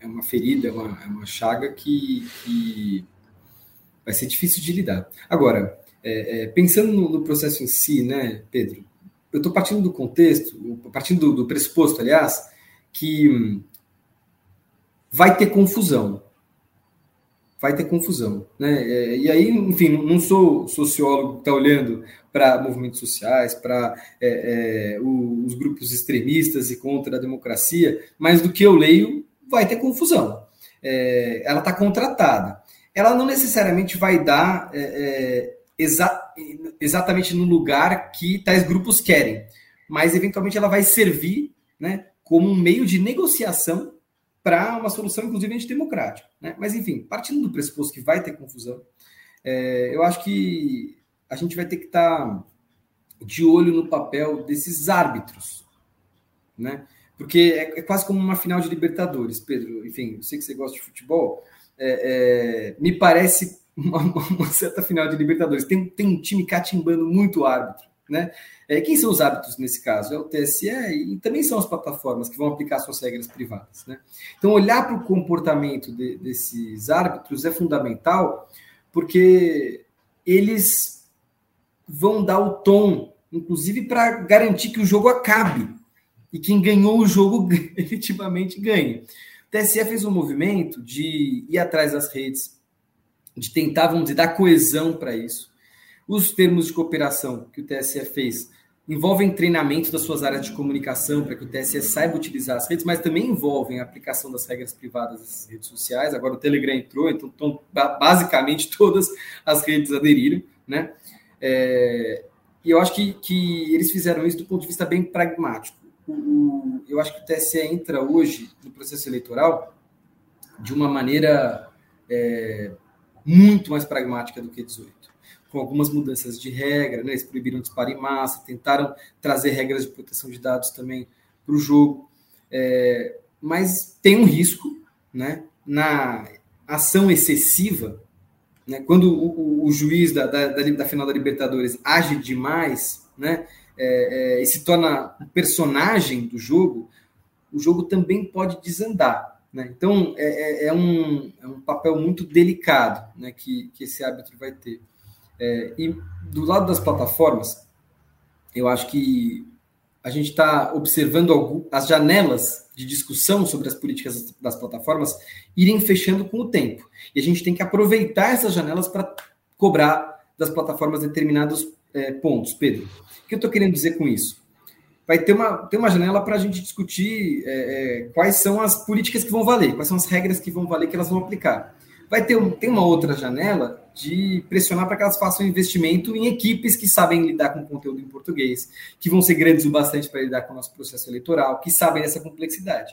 é uma ferida, é uma, é uma chaga que, que vai ser difícil de lidar. Agora, é, é, pensando no, no, processo em si, né, Pedro? Eu estou partindo do contexto, partindo do, do pressuposto, aliás, que hum, vai ter confusão. Vai ter confusão. Né? É, e aí, enfim, não sou sociólogo que está olhando para movimentos sociais, para é, é, os grupos extremistas e contra a democracia, mas do que eu leio, vai ter confusão. É, ela está contratada. Ela não necessariamente vai dar é, é, exa exatamente no lugar que tais grupos querem, mas eventualmente ela vai servir né, como um meio de negociação para uma solução, inclusive, antidemocrática. Né? Mas, enfim, partindo do pressuposto que vai ter confusão, é, eu acho que a gente vai ter que estar tá de olho no papel desses árbitros, né? Porque é, é, quase como uma final de Libertadores, Pedro. Enfim, eu sei que você gosta de futebol. É, é, me parece uma, (laughs) uma, certa final de Libertadores. Tem, tem um time catimbando muito árbitro, né? É, quem são os árbitros nesse caso? É o TSE e também são as plataformas que vão aplicar suas regras privadas. Né? Então, olhar para o comportamento de, desses árbitros é fundamental, porque eles vão dar o tom, inclusive para garantir que o jogo acabe e quem ganhou o jogo (laughs) efetivamente ganhe. O TSE fez um movimento de ir atrás das redes, de tentar, vamos dizer, dar coesão para isso. Os termos de cooperação que o TSE fez envolvem treinamento das suas áreas de comunicação para que o TSE saiba utilizar as redes, mas também envolvem a aplicação das regras privadas das redes sociais. Agora o Telegram entrou, então, então basicamente (laughs) todas as redes aderiram, né? É, e eu acho que, que eles fizeram isso do ponto de vista bem pragmático. Eu acho que o TSE entra hoje no processo eleitoral de uma maneira é, muito mais pragmática do que 18 com algumas mudanças de regra, né? eles proibiram disparo em massa, tentaram trazer regras de proteção de dados também para o jogo, é, mas tem um risco né? na ação excessiva, né? quando o, o, o juiz da, da, da, final da Libertadores age demais né? É, é, e se torna um personagem do jogo, o jogo também pode desandar. Né? Então, é, é, é um, é um papel muito delicado né, que, que esse árbitro vai ter. É, e do lado das plataformas, eu acho que a gente está observando as janelas de discussão sobre as políticas das plataformas irem fechando com o tempo. E a gente tem que aproveitar essas janelas para cobrar das plataformas determinados é, pontos. Pedro, o que eu estou querendo dizer com isso? Vai ter uma, ter uma janela para a gente discutir é, é, quais são as políticas que vão valer, quais são as regras que vão valer, que elas vão aplicar. Vai ter um, tem uma outra janela de pressionar para que elas façam investimento em equipes que sabem lidar com conteúdo em português, que vão ser grandes o bastante para lidar com o nosso processo eleitoral, que sabem dessa complexidade.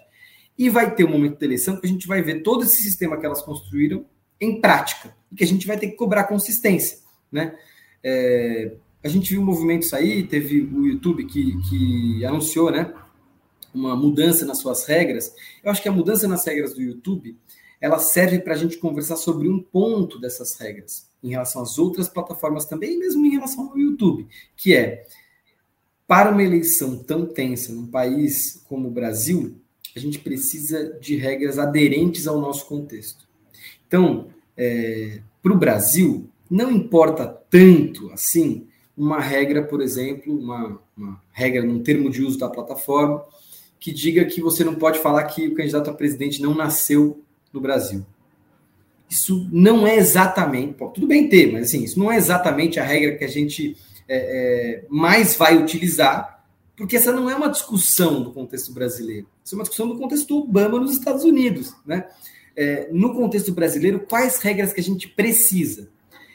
E vai ter um momento de eleição que a gente vai ver todo esse sistema que elas construíram em prática, e que a gente vai ter que cobrar consistência. Né? É, a gente viu movimentos aí, teve o YouTube que, que anunciou né, uma mudança nas suas regras. Eu acho que a mudança nas regras do YouTube ela serve para a gente conversar sobre um ponto dessas regras em relação às outras plataformas também, e mesmo em relação ao YouTube, que é para uma eleição tão tensa num país como o Brasil, a gente precisa de regras aderentes ao nosso contexto. Então, é, para o Brasil, não importa tanto assim uma regra, por exemplo, uma, uma regra num termo de uso da plataforma, que diga que você não pode falar que o candidato a presidente não nasceu no Brasil. Isso não é exatamente, tudo bem ter, mas assim, isso não é exatamente a regra que a gente é, é, mais vai utilizar, porque essa não é uma discussão do contexto brasileiro, isso é uma discussão do contexto Obama nos Estados Unidos, né? É, no contexto brasileiro, quais regras que a gente precisa?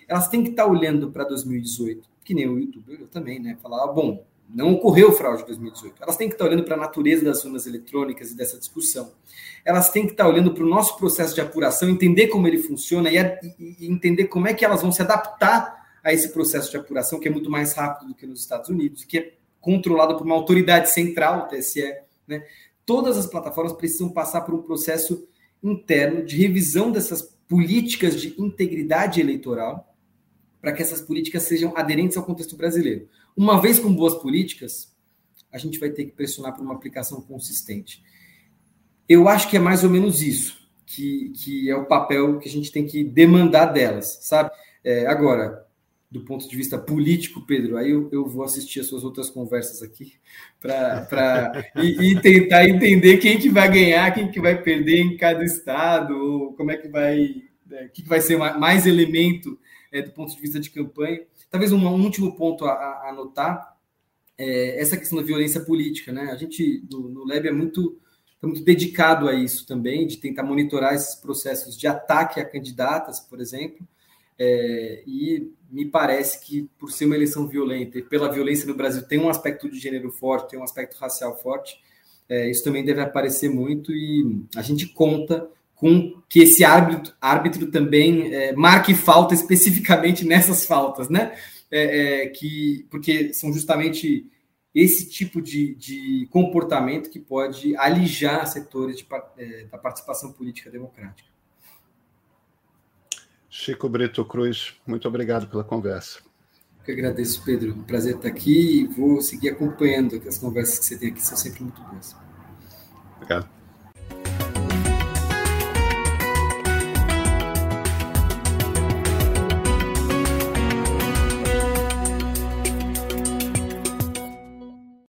Elas têm que estar olhando para 2018, que nem o YouTube também, né? Falar, ah, bom, não ocorreu fraude em 2018. Elas têm que estar olhando para a natureza das urnas eletrônicas e dessa discussão. Elas têm que estar olhando para o nosso processo de apuração, entender como ele funciona e, e, entender como é que elas vão se adaptar a esse processo de apuração, que é muito mais rápido do que nos Estados Unidos, que é controlado por uma autoridade central, o TSE. Né? Todas as plataformas precisam passar por um processo interno de revisão dessas políticas de integridade eleitoral, para que essas políticas sejam aderentes ao contexto brasileiro. Uma vez com boas políticas, a gente vai ter que pressionar por uma aplicação consistente. Eu acho que é mais ou menos isso que, que é o papel que a gente tem que demandar delas, sabe? É, agora, do ponto de vista político, Pedro, aí eu, eu vou assistir as suas outras conversas aqui (laughs) para e, e, tentar entender quem que vai ganhar, quem que vai perder em cada estado, como é que vai, é, que, que vai ser mais elemento é, do ponto de vista de campanha. Talvez um, último ponto a, a anotar é essa questão da violência política, né? A gente no, no Leb é muito é muito dedicado a isso também, de tentar monitorar esses processos de ataque a candidatas, por exemplo. É, e me parece que, por ser uma eleição violenta e pela violência no Brasil, tem um aspecto de gênero forte, tem um aspecto racial forte, é, isso também deve aparecer muito e a gente conta com que esse árbitro, árbitro também é, marque falta especificamente (laughs) nessas faltas, né? É, é, que, porque são justamente esse tipo de, de comportamento que pode alijar setores de, é, da participação política democrática. Chico Brito Cruz, muito obrigado pela conversa. Eu que agradeço, Pedro. prazer estar aqui e vou seguir acompanhando as conversas que você tem aqui, são sempre muito boas. Obrigado.